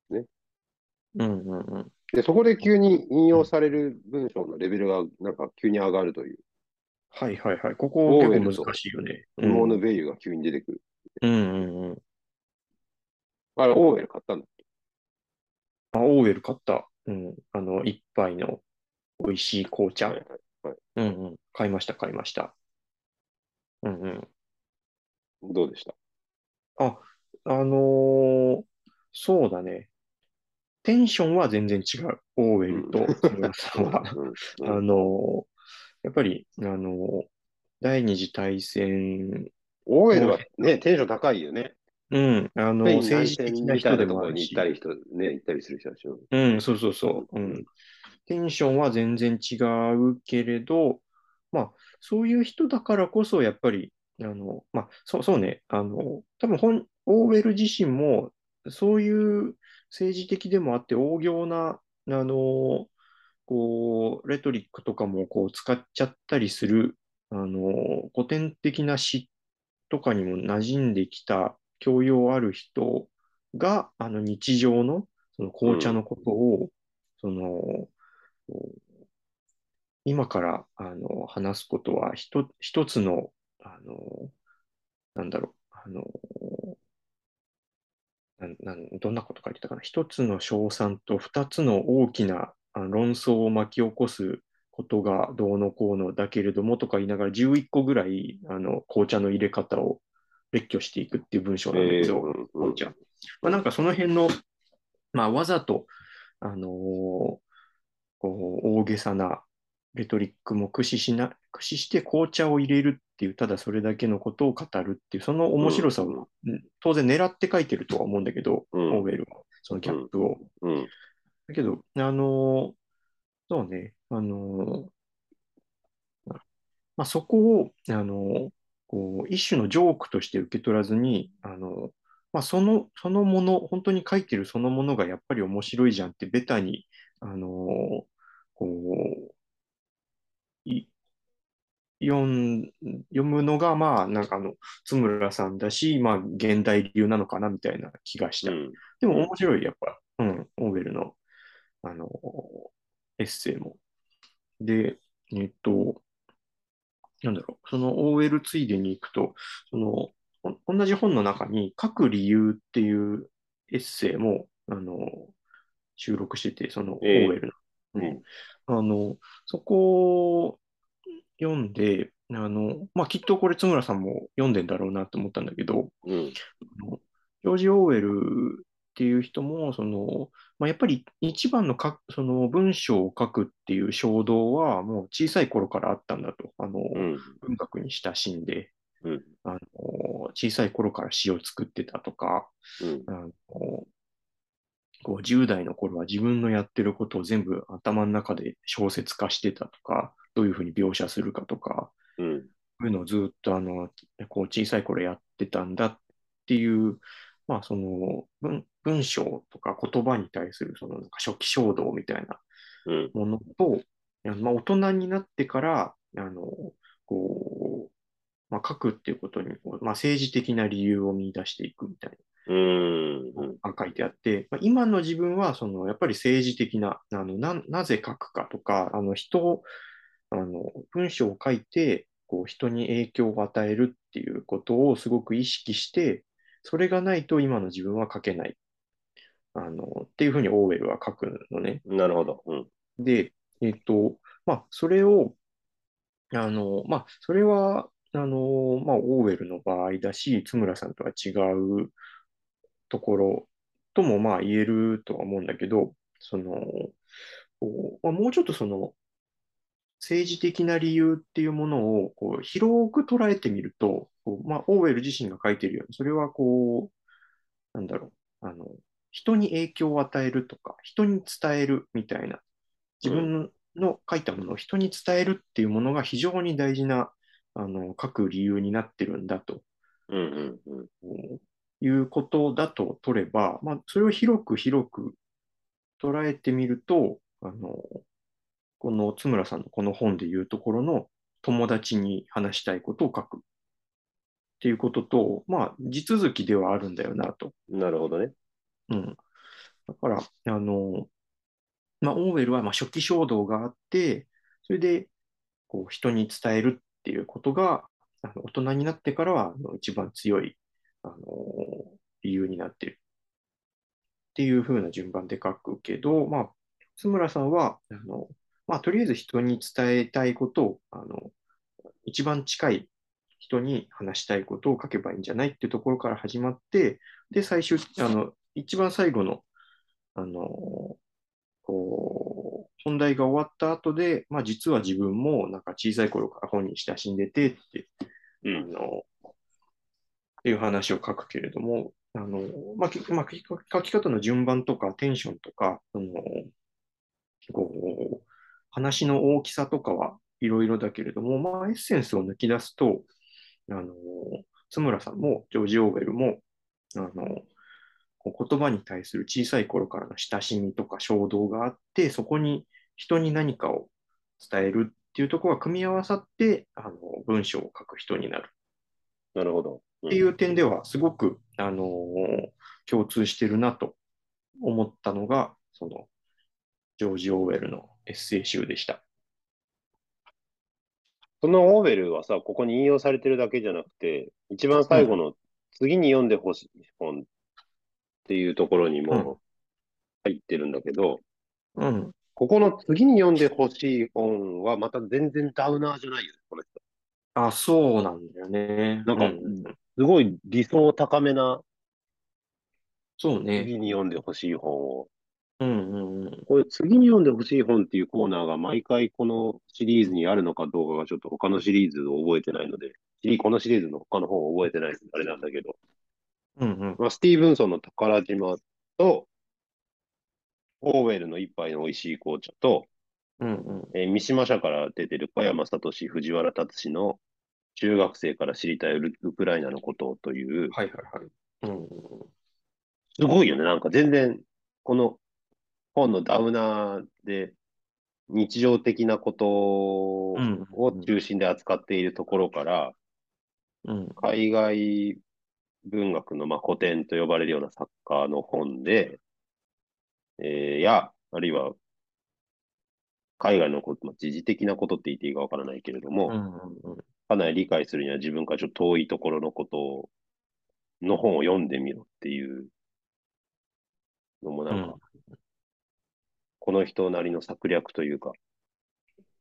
ね。うんうんうん。で、そこで急に引用される文章のレベルがなんか急に上がるという。はいはいはい。ここ結構難しいよね。うん、モーヌ・ベイユが急に出てくる。うんうんうん。あれ、オーウェル買ったんだっけ？あ、オーウェル買った。うん。あの、一杯の美味しい紅茶。はいはいはい。うんうん。買いました、買いました。うんうん。どうでした？あ、あのーそうだね。テンションは全然違う。オーウェルと木村さんは。[laughs] あのーやっぱり、あのー第二次大戦、オーウェルはね、テンション高いよね。うん、あの、政治的な人でもあるし。行ったり人、ね、行ったりする人でしょ。うん、そうそうそう。うん。テンションは全然違うけれど、まあ、そういう人だからこそ、やっぱり、あの、まあ、そうそうね、あの、多分本、オーウェル自身も、そういう政治的でもあって、大行な、あの、こう、レトリックとかもこう使っちゃったりする、あの、古典的な詩とかにも馴染んできた教養ある人が、あの、日常の、その紅茶のことを、うん、その、今からあの話すことは一つのあの、なんだろう、あの、ななどんなこと書いてたかな。一つの賞賛と二つの大きな論争を巻き起こすことがどうのこうのだけれどもとか言いながら11個ぐらいあの紅茶の入れ方を列挙していくっていう文章なんだけど、えー、紅茶。まあ、なんかその辺の、まあ、わざと、あのー、こう大げさなレトリックも駆使しな、駆使して紅茶を入れるっていう、ただそれだけのことを語るっていう、その面白さを、うん、当然狙って書いてるとは思うんだけど、うん、オーベルは、そのギャップを。うん、だけど、あのー、そうね、あのー、まあ、そこを、あのー、こう一種のジョークとして受け取らずに、あのまあ、その、そのもの、本当に書いてるそのものがやっぱり面白いじゃんって、ベタに、あのこう、読ん読むのが、まあ、なんかあの、津村さんだし、まあ、現代流なのかなみたいな気がした。うん、でも面白い、やっぱ、うん、オーベルの、あの、エッセイも。で、えっと、なんだろう、その OL ついでに行くと、その、同じ本の中に書く理由っていうエッセイも、あの、収録してて、その OL の。えー、うん。あの、そこを読んで、あの、まあ、きっとこれ津村さんも読んでんだろうなと思ったんだけど、うん、ジョージ・オーウェルっていう人も、その、まあ、やっぱり一番のかその文章を書くっていう衝動はもう小さい頃からあったんだと。あの、うん、文学に親しんで、うん、あの、小さい頃から詩を作ってたとか、うん、あのこう10代の頃は自分のやってることを全部頭の中で小説化してたとか、どういうふうに描写するかとか、うん、そういうのをずっとあのこう小さい頃やってたんだっていうまあ、その文文章とか言葉に対するそのなんか初期衝動みたいなものと、うん、まあ、大人になってからあのこう、まあ、書くっていうことに、まあ、政治的な理由を見出していくみたいな。うん。書いてあって、まあ、今の自分はそのやっぱり政治的なあのななぜ書くかとかあの人あの文章を書いてこう人に影響を与えるっていうことをすごく意識してそれがないと今の自分は書けない。あの、っていうふうにオーウェルは書くのね。なるほど。うん、で、えっ、と、まあ、それを、あの、まあ、それは、あの、まあ、オーウェルの場合だし、津村さんとは違うところとも、まあ、言えるとは思うんだけど、その、まあ、もうちょっとその、政治的な理由っていうものをこう広く捉えてみると、こうまあ、オーウェル自身が書いているように、それはこう、なんだろう、あの、人に影響を与えるとか、人に伝えるみたいな、自分の書いたものを人に伝えるっていうものが非常に大事な、あの、書く理由になってるんだと。うんうんうん、いうことだと取れば、まあ、それを広く広く捉えてみると、あの、この津村さんのこの本でいうところの友達に話したいことを書くっていうことと、まあ、地続きではあるんだよなと。なるほどね。うん。だから、あの、まあ、オーウェルはまあ初期衝動があって、それで、こう、人に伝えるっていうことが、あの大人になってからは、あの一番強い、あの、理由になっている。っていう風な順番で書くけど、まあ、津村さんは、あの、まあ、とりあえず人に伝えたいことを、あの、一番近い人に話したいことを書けばいいんじゃないっていうところから始まって、で、最終、あの、一番最後の、あの、こう、本題が終わった後で、まあ、実は自分もなんか小さい頃から本に親しんでてって、うん、あの、っていう話を書くけれども、あの、まあ、まあ、書き方の順番とかテンションとか、その、こう、話の大きさとかはいろいろだけれども、まあ、エッセンスを抜き出すと、あの、津村さんもジョージ・オーウェルも、あの、言葉に対する小さい頃からの親しみとか衝動があって、そこに人に何かを伝えるっていうところが組み合わさって、あの、文章を書く人になる。なるほど。うん、っていう点では、すごく、あの共通してるなと思ったのが、その、ジョージ・オーウェルのエッセイ集でした。そのオーベルはさ、ここに引用されてるだけじゃなくて、一番最後の次に読んでほしい本っていうところにも入ってるんだけど、うん。ここの次に読んでほしい本はまた全然ダウナーじゃないよね、この人。あ、そうなんだよね。なんか、すごい理想高めな、そうね。次に読んでほしい本をうんうんうん。これ次に読んでほしい本っていうコーナーが毎回このシリーズにあるのかどうかがちょっと他のシリーズを覚えてないので、このシリーズの他の本を覚えてないのであれなんだけど、うんうんまあ、スティーブンソンの宝島と、オーウェルの一杯の美味しい紅茶と、うんうんえー、三島社から出てる小山聡、藤原達の中学生から知りたいウクライナのことという、はいはいはい。うん、すごいよね。なんか全然、この本のダウナーで日常的なことを中心で扱っているところから、うん、海外文学のまあ古典と呼ばれるような作家の本で、えー、や、あるいは海外のこと、まあ、時事的なことって言っていいかわからないけれども、かなり理解するには自分からちょっと遠いところのことの本を読んでみろっていうのもなんか、うん、この人なりの策略というか、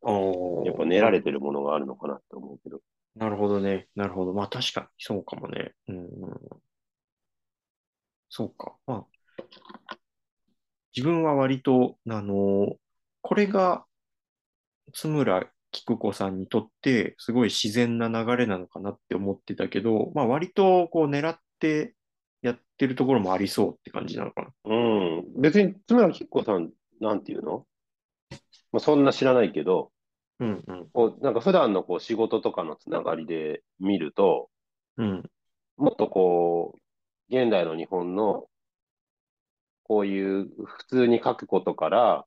やっぱ練られてるものがあるのかなって思うけど。なるほどね。なるほど。まあ確かにそうかもね。うん、そうか。まあ、自分は割と、あの、これが津村菊子さんにとってすごい自然な流れなのかなって思ってたけど、まあ割とこう狙ってやってるところもありそうって感じなのかな。うん。別に津村菊子さん、なんていうの？まあ、そんな知らないけど、うんうん、こうなんか普段のこう仕事とかのつながりで見ると、うん、もっとこう、現代の日本のこういう普通に書くことから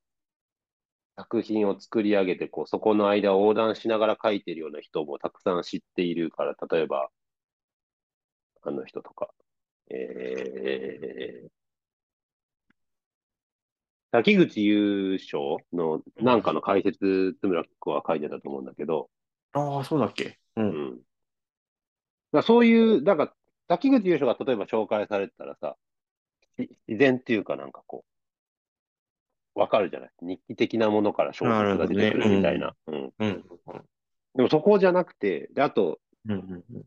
作品を作り上げてこう、そこの間を横断しながら書いてるような人もたくさん知っているから、例えば、あの人とか、えー、滝口優勝のなんかの解説、津村君は書いてたと思うんだけど。ああ、そうだっけ？うん。うん、だそういう、だから、滝口優勝が例えば紹介されてたらさ、自然っていうかなんかこう、わかるじゃない？日記的なものから小説が出てくるみたいな。うん。うん。でもそこじゃなくて、で、あと、うんうんうん、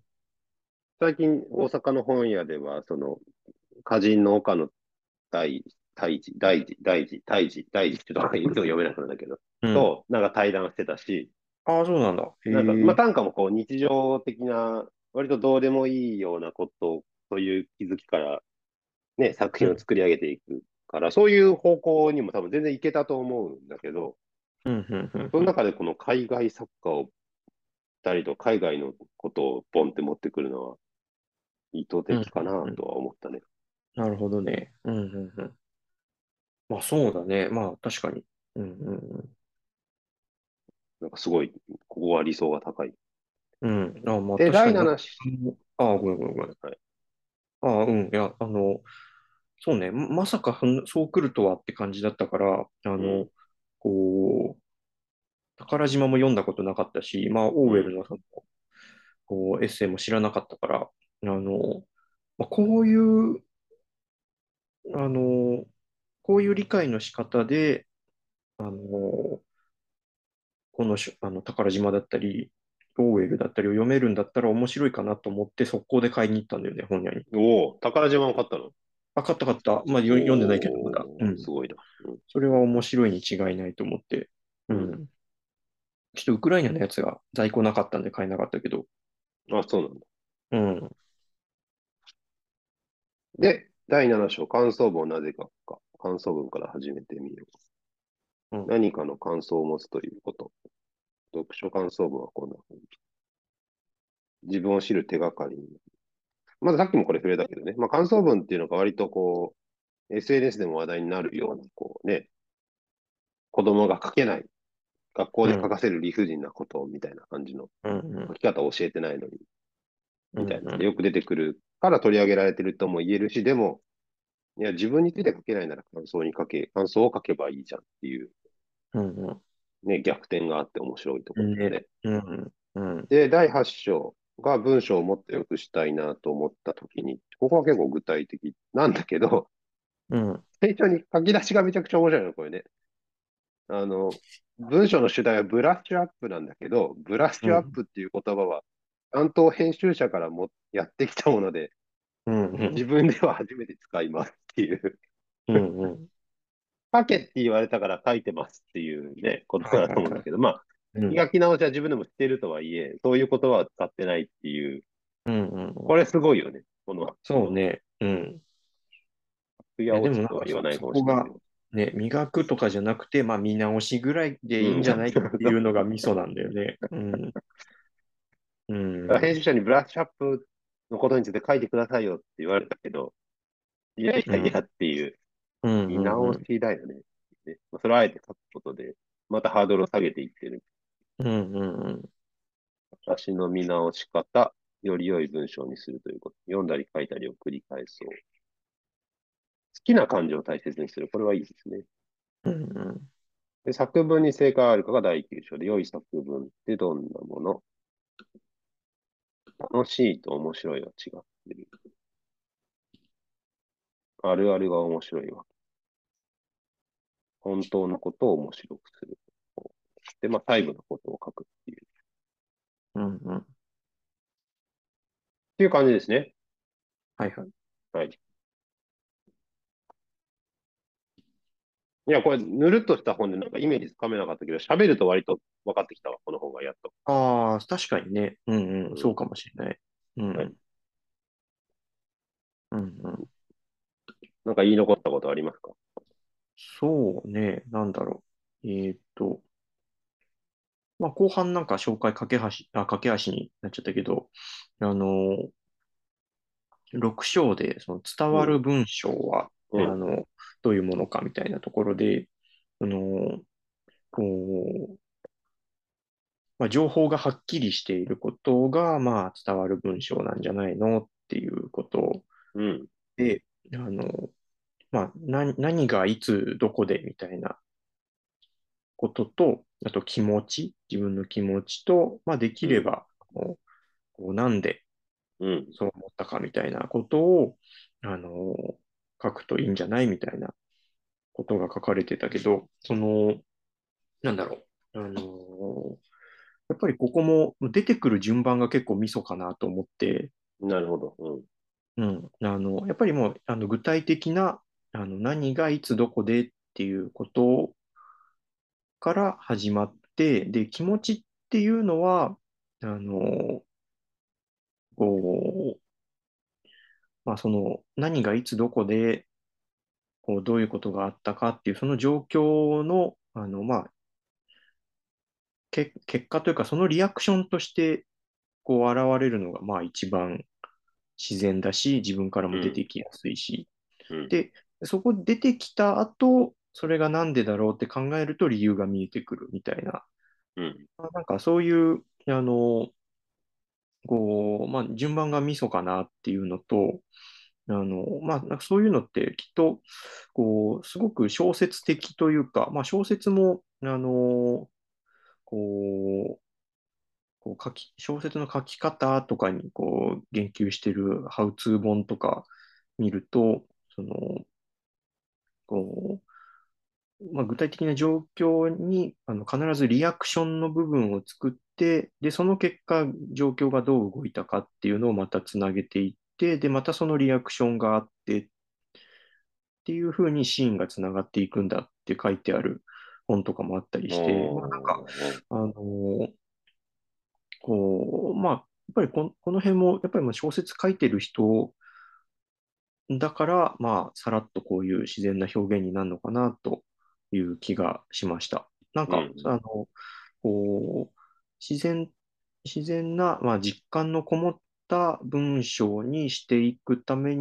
最近大阪の本屋では、その、歌人の岡野大大事、大事、大事、大事、大事って言うと読めなくなるんだけど、うん、と、なんか対談してたし、ああ、そうなんだ。なんか、まあ、短歌もこう日常的な、割とどうでもいいようなことを、そういう気づきから、ね、作品を作り上げていくから、うん、そういう方向にも多分全然いけたと思うんだけど、うんその中でこの海外作家をたりと海外のことをポンって持ってくるのは意図的かなとは思ったね。なるほどね。うんうんうん。まあそうだね。まあ確かに。うんうんうん。なんかすごい、ここは理想が高い。うん。あ、まあで、第7子。ああ、ごめんごめんごめん。はい、ああ、うん。いや、あの、そうね。まさかそう来るとはって感じだったから、あの、うん、こう、宝島も読んだことなかったし、まあ、オーウェルのその、こう、エッセイも知らなかったから、あの、まあ、こういう、あの、こういう理解の仕方で、あの、このあの宝島だったり、オーウェルだったりを読めるんだったら面白いかなと思って速攻で買いに行ったんだよね、本屋に。おお、宝島も買ったの？あ、買った買った。まあ、読んでないけど、まだ。うん。すごいな、うん。それは面白いに違いないと思って。うん。ちょっとウクライナのやつが在庫なかったんで買えなかったけど。あ、そうなんだ。うん。で、第7章、感想文をなぜ書くか。感想文から始めてみよう。うん、何かの感想を持つということ。読書感想文はこんな風に。自分を知る手がかりに。まださっきもこれ触れたけどね。まあ、感想文っていうのが割とこう、SNS でも話題になるような、こうね、子供が書けない、学校で書かせる理不尽なことみたいな感じの書き方を教えてないのに、みたいな、よく出てくるから取り上げられてるとも言えるし、でも、いや、自分について書けないなら感想に書け、感想を書けばいいじゃんっていう、うんうん、ね、逆転があって面白いところで。ね。うん。うん、で、第8章が文章をもっと良くしたいなと思ったときに、ここは結構具体的なんだけど、うん、最初に書き出しがめちゃくちゃ面白いの、これね。あの、文章の主題はブラッシュアップなんだけど、ブラッシュアップっていう言葉は、担当編集者からもやってきたもので、うんうん、自分では初めて使いますっていう。うんうん。書けって言われたから書いてますっていうね、ことだと思うんだけど、まあ、磨き直しは自分でも知ってるとはいえ、そういう言葉は使ってないっていう。うんうん。これすごいよね、この。そうね。うん。いや、でもとは言わないかもしれない。ね、磨くとかじゃなくて、まあ、見直しぐらいでいいんじゃないかっていうのがミソなんだよね。うん。うん、編集者にブラッシュアップのことについて書いてくださいよって言われたけど、いやいやいやっていう、見直しだよね。それをあえて書くことで、またハードルを下げていってる。うんうんうん。私の見直し方、より良い文章にするということ。読んだり書いたりを繰り返そう。好きな感情を大切にする。これはいいですね。うんうん。で、作文に正解あるかが第9章で、良い作文ってどんなもの？楽しいと面白いは違ってる。あるあるが面白いわ。本当のことを面白くする。で、まあ、細部のことを書くっていう。うんうん。っていう感じですね。はいはい。はい。いや、これ、ぬるっとした本でなんかイメージつかめなかったけど、喋ると割と分かってきたわ、この本がやっと。ああ、確かにね。うんうん、そうかもしれない。うん。はい、うんうん。なんか言い残ったことありますか？そうね、なんだろう。えー、っと、まあ、後半なんか紹介、架け橋、あ、架け橋になっちゃったけど、あの、6章でその伝わる文章は、うん、あの、どういうものかみたいなところで、あの、こう、まあ、情報がはっきりしていることが、まあ、伝わる文章なんじゃないのっていうこと。で、うん、あの、まあ、な、何がいつどこでみたいなことと、あと気持ち、自分の気持ちと、まあ、できれば、こうなんでそう思ったかみたいなことを、あの、書くといいんじゃないみたいなことが書かれてたけど、その、なんだろう、あの、やっぱりここも出てくる順番が結構ミソかなと思って、なるほど。うん。うん。あの、やっぱりもう、あの、具体的な、あの、何がいつどこでっていうことから始まって、で、気持ちっていうのは、あの、こう、まあ、その、何がいつどこで、こう、どういうことがあったかっていう、その状況の、あの、まあ、け結果というか、そのリアクションとして、こう、現れるのが、まあ、一番自然だし、自分からも出てきやすいし、うん、で、そこ出てきた後、それがなんでだろうって考えると理由が見えてくるみたいな、うん、なんかそういう、あの、こう、まあ、順番がミソかなっていうのと、あの、まあ、なんかそういうのってきっと、こう、すごく小説的というか、まあ、小説も、あの、こう、こう書き、小説の書き方とかにこう言及してるハウツー本とか見ると、その、こう、まあ、具体的な状況にあの必ずリアクションの部分を作って、で、その結果、状況がどう動いたかっていうのをまたつなげていって、で、またそのリアクションがあってっていうふうにシーンがつながっていくんだって書いてある本とかもあったりして、まあ、なんか、あのー、こう、まあ、やっぱりここの辺も、やっぱりまあ小説書いてる人だから、まあ、さらっとこういう自然な表現になるのかなという気がしました。なんか、うん、あの、こう、自然、自然な、まあ、実感のこもった文章にしていくため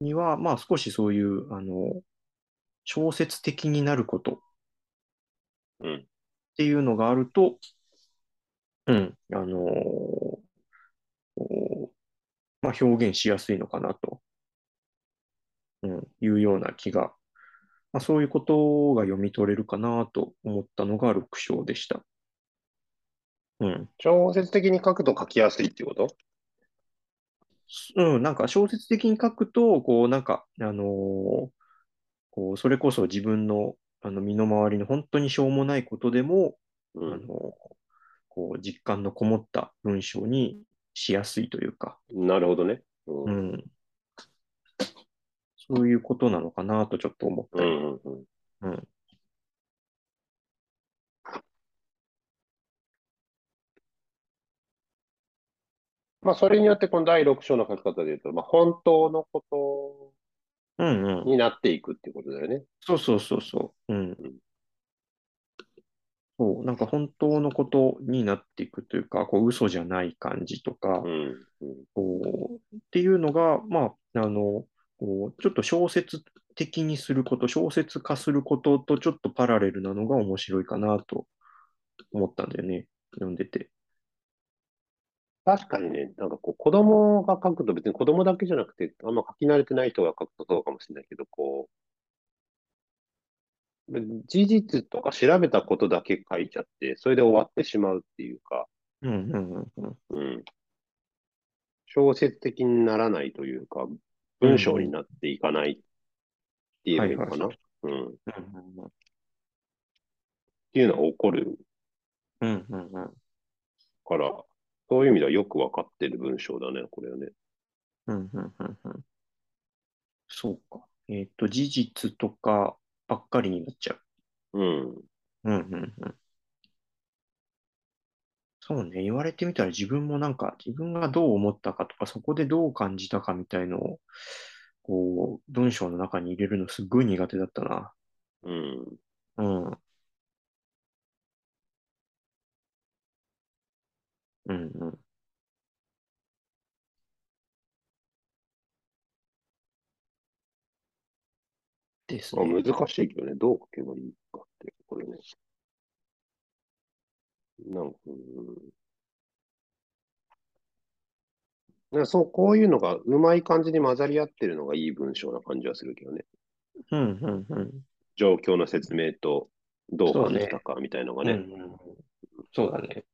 には、まあ、少しそういう、あの、小説的になることっていうのがあると、うん、あのー、まあ、表現しやすいのかなと、うん、いうような気が、まあ、そういうことが読み取れるかなと思ったのが6章でした。うん。小説的に書くと書きやすいっていうこと？うん、なんか小説的に書くと、こう、なんか、あのー、こう、それこそ自分の、あの、身の回りの本当にしょうもないことでも、うん、あの、こう、実感のこもった文章にしやすいというか。なるほどね。うん。うん、そういうことなのかなとちょっと思ったり。うん、うんうん、まあ、それによって、この第6章の書き方で言うと、まあ、本当のことうんうん。になっていくっていうことだよね。そうそうそうそう。うん。そう、なんか本当のことになっていくというか、こう嘘じゃない感じとか、うんうん、こうっていうのが、まあ、あの、こうちょっと小説的にすること、小説化することとちょっとパラレルなのが面白いかなと思ったんだよね、読んでて。確かにね、なんかこう子供が書くと別に子供だけじゃなくて、あんま書き慣れてない人が書くとそうかもしれないけど、こ事実とか調べたことだけ書いちゃって、それで終わってしまうっていうか。うん。小説的にならないというか、文章になっていかないって言えばいいのかな？うん。っていうのは起こる。うんうんうん。から、そういう意味ではよくわかってる文章だね、これはね。うんうんうんうん。そうか。えっ、ー、と、事実とかばっかりになっちゃう。うん。うんうんうん。そうね、言われてみたら自分もなんか自分がどう思ったかとか、そこでどう感じたかみたいのを、こう、文章の中に入れるのすっごい苦手だったな。うん。うん。うんうん。ですね。難しいけどね、どう書けばいいかって、これね。なんか、うん、そう、こういうのがうまい感じに混ざり合ってるのがいい文章な感じはするけどね。うんうんうん。状況の説明とどう感じたかみたいなのがね。そうだね。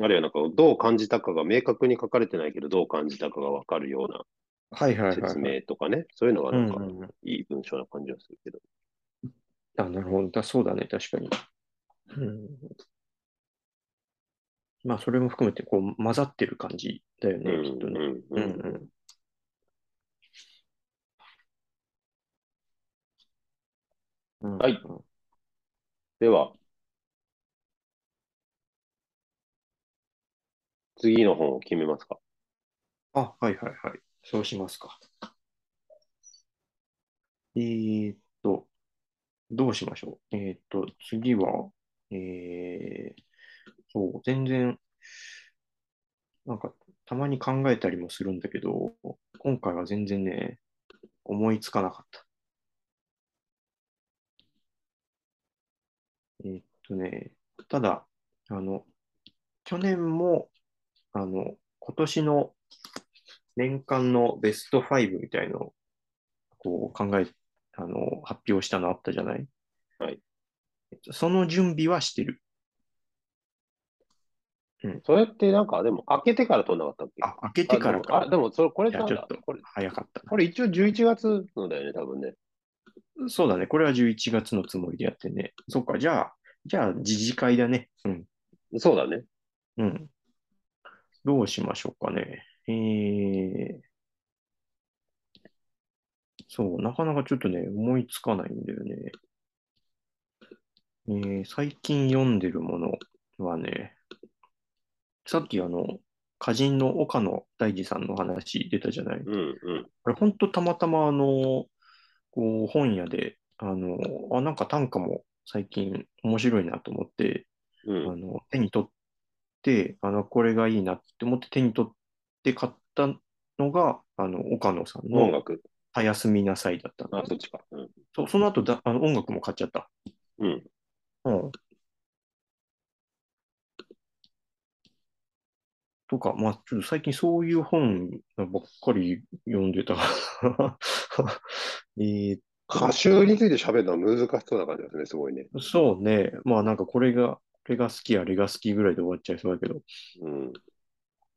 あるいはなんかどう感じたかが明確に書かれてないけど、どう感じたかがわかるような説明とかね、そういうのがなんかいい文章な感じはするけど。あ、なるほど。だそうだね、確かに。うん、まあ、それも含めて、こう、混ざってる感じだよね、うん、きっとね。うんうん、うん、はい。では、次の本を決めますかあ、はいはいはい。そうしますか。えー、っと、どうしましょう？えー、っと、次は、えー、そう、全然、なんか、たまに考えたりもするんだけど、今回は全然ね、思いつかなかった。えー、っとね、ただ、あの、去年も、あの、今年の年間のベスト5みたいのをこう考え、あの、発表したのあったじゃない？はい。その準備はしてる。うん。それってなんか、でも開けてから撮んなかったっけ？あ、開けてからか。あ、でもそれ、これちょっとこれ早かった。これ一応11月のだよね、多分ね。そうだね。これは11月のつもりでやってね。そっか、じゃあ、じゃあ、自治会だね。うん。そうだね。うん。どうしましょうかね。えー、そう、なかなかちょっとね、思いつかないんだよね。えー、最近読んでるものはね、さっきあの、歌人の岡野大二さんの話出たじゃない。うんうん。これ本当たまたまあの、こう本屋で、あの、あ、なんか短歌も最近面白いなと思って、うん、あの手に取って、あの、これがいいなって思って手に取って買ったのが、あの、岡野さんの音楽。たやすみなさいだったあ、そっちか。うん、そその後だあの音楽も買っちゃった。うん。うん。とか、まあ、ちょっと最近そういう本ばっかり読んでた。[laughs] え歌集について喋るのは難しそうな感じですね、すごいね。そうね。まあなんかこれが、これが好き、あれが好きぐらいで終わっちゃいそうだけど。うん。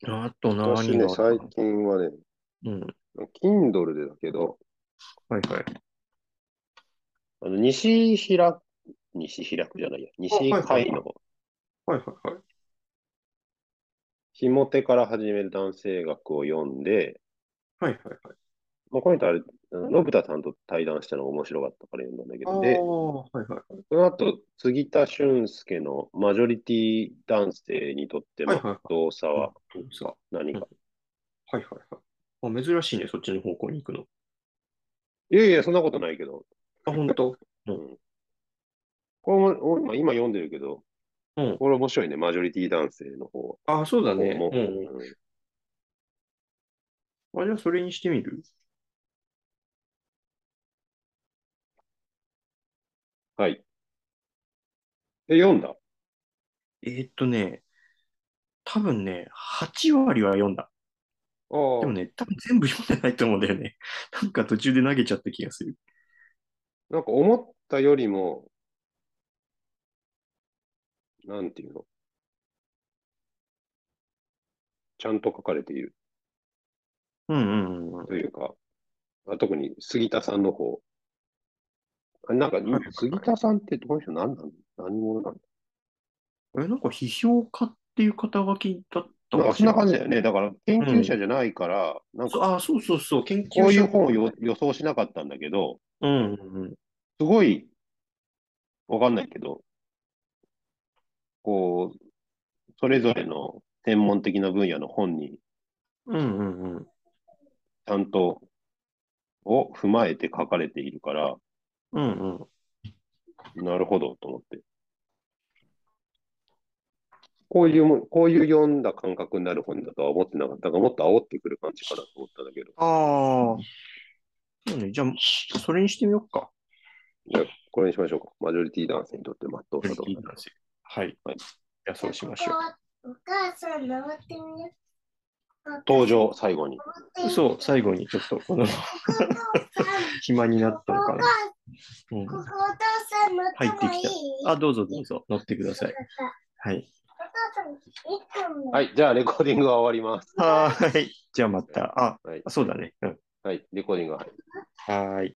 あと何がね、最近はね、うん。Kindle でだけど、はいはい。あの、西平、西平区じゃないや、西海の、はいはいはい。ひも手から始める男性学を読んで、はいはいはい。まあ、この人あれ、信田さんと対談したのが面白かったから読んだんだけど、で、はいはいはい、その後、杉田俊介のマジョリティ男性にとっての動作は何か、はいはいはいあ。珍しいね、そっちの方向に行くの。いやいや、そんなことないけど。あ、本当？[laughs] うん。これも、今読んでるけど、うん。これ面白いね、マジョリティ男性の方。あ、そうだね。うん。あ、じゃあそれにしてみる？はい。え、読んだ？えーっとね、多分ね、8割は読んだ。でもね、多分全部読んでないと思うんだよね。[laughs] なんか途中で投げちゃった気がする。なんか思ったよりも、なんていうの？ちゃんと書かれている。うんうんうん。というか、あ特に杉田さんの方。あなんか、杉田さんってどの人何なん何者なんだ？え、なんか批評家っていう肩書きだったかそんな感じだよね。だから研究者じゃないから、うん、なんか、あそうそうそう、研究者。こういう本を予想しなかったんだけど、うんうん、すごい、わかんないけど、こう、それぞれの専門的な分野の本に、うんうんうん。ちゃんとを踏まえて書かれているから、うんうん。なるほどと思って。こういうも、こういう読んだ感覚になる本だとは思ってなかったが、もっと煽ってくる感じかなと思ったんだけど。ああ。そうね。じゃあ、それにしてみようか。じゃあ、これにしましょうか。マジョリティ男性にとって全うさと。はい。はい。じゃあ、そうしましょう。お母さん、登ってみよ登場、最後に。そう、最後にちょっと、この暇になったのかな。うん、入ってきた。あ、どうぞどうぞ、乗ってください。はい。はい、じゃあレコーディングは終わります。はい。じゃあまた。あ、はい、そうだね。うん。はい、レコーディングは。はい。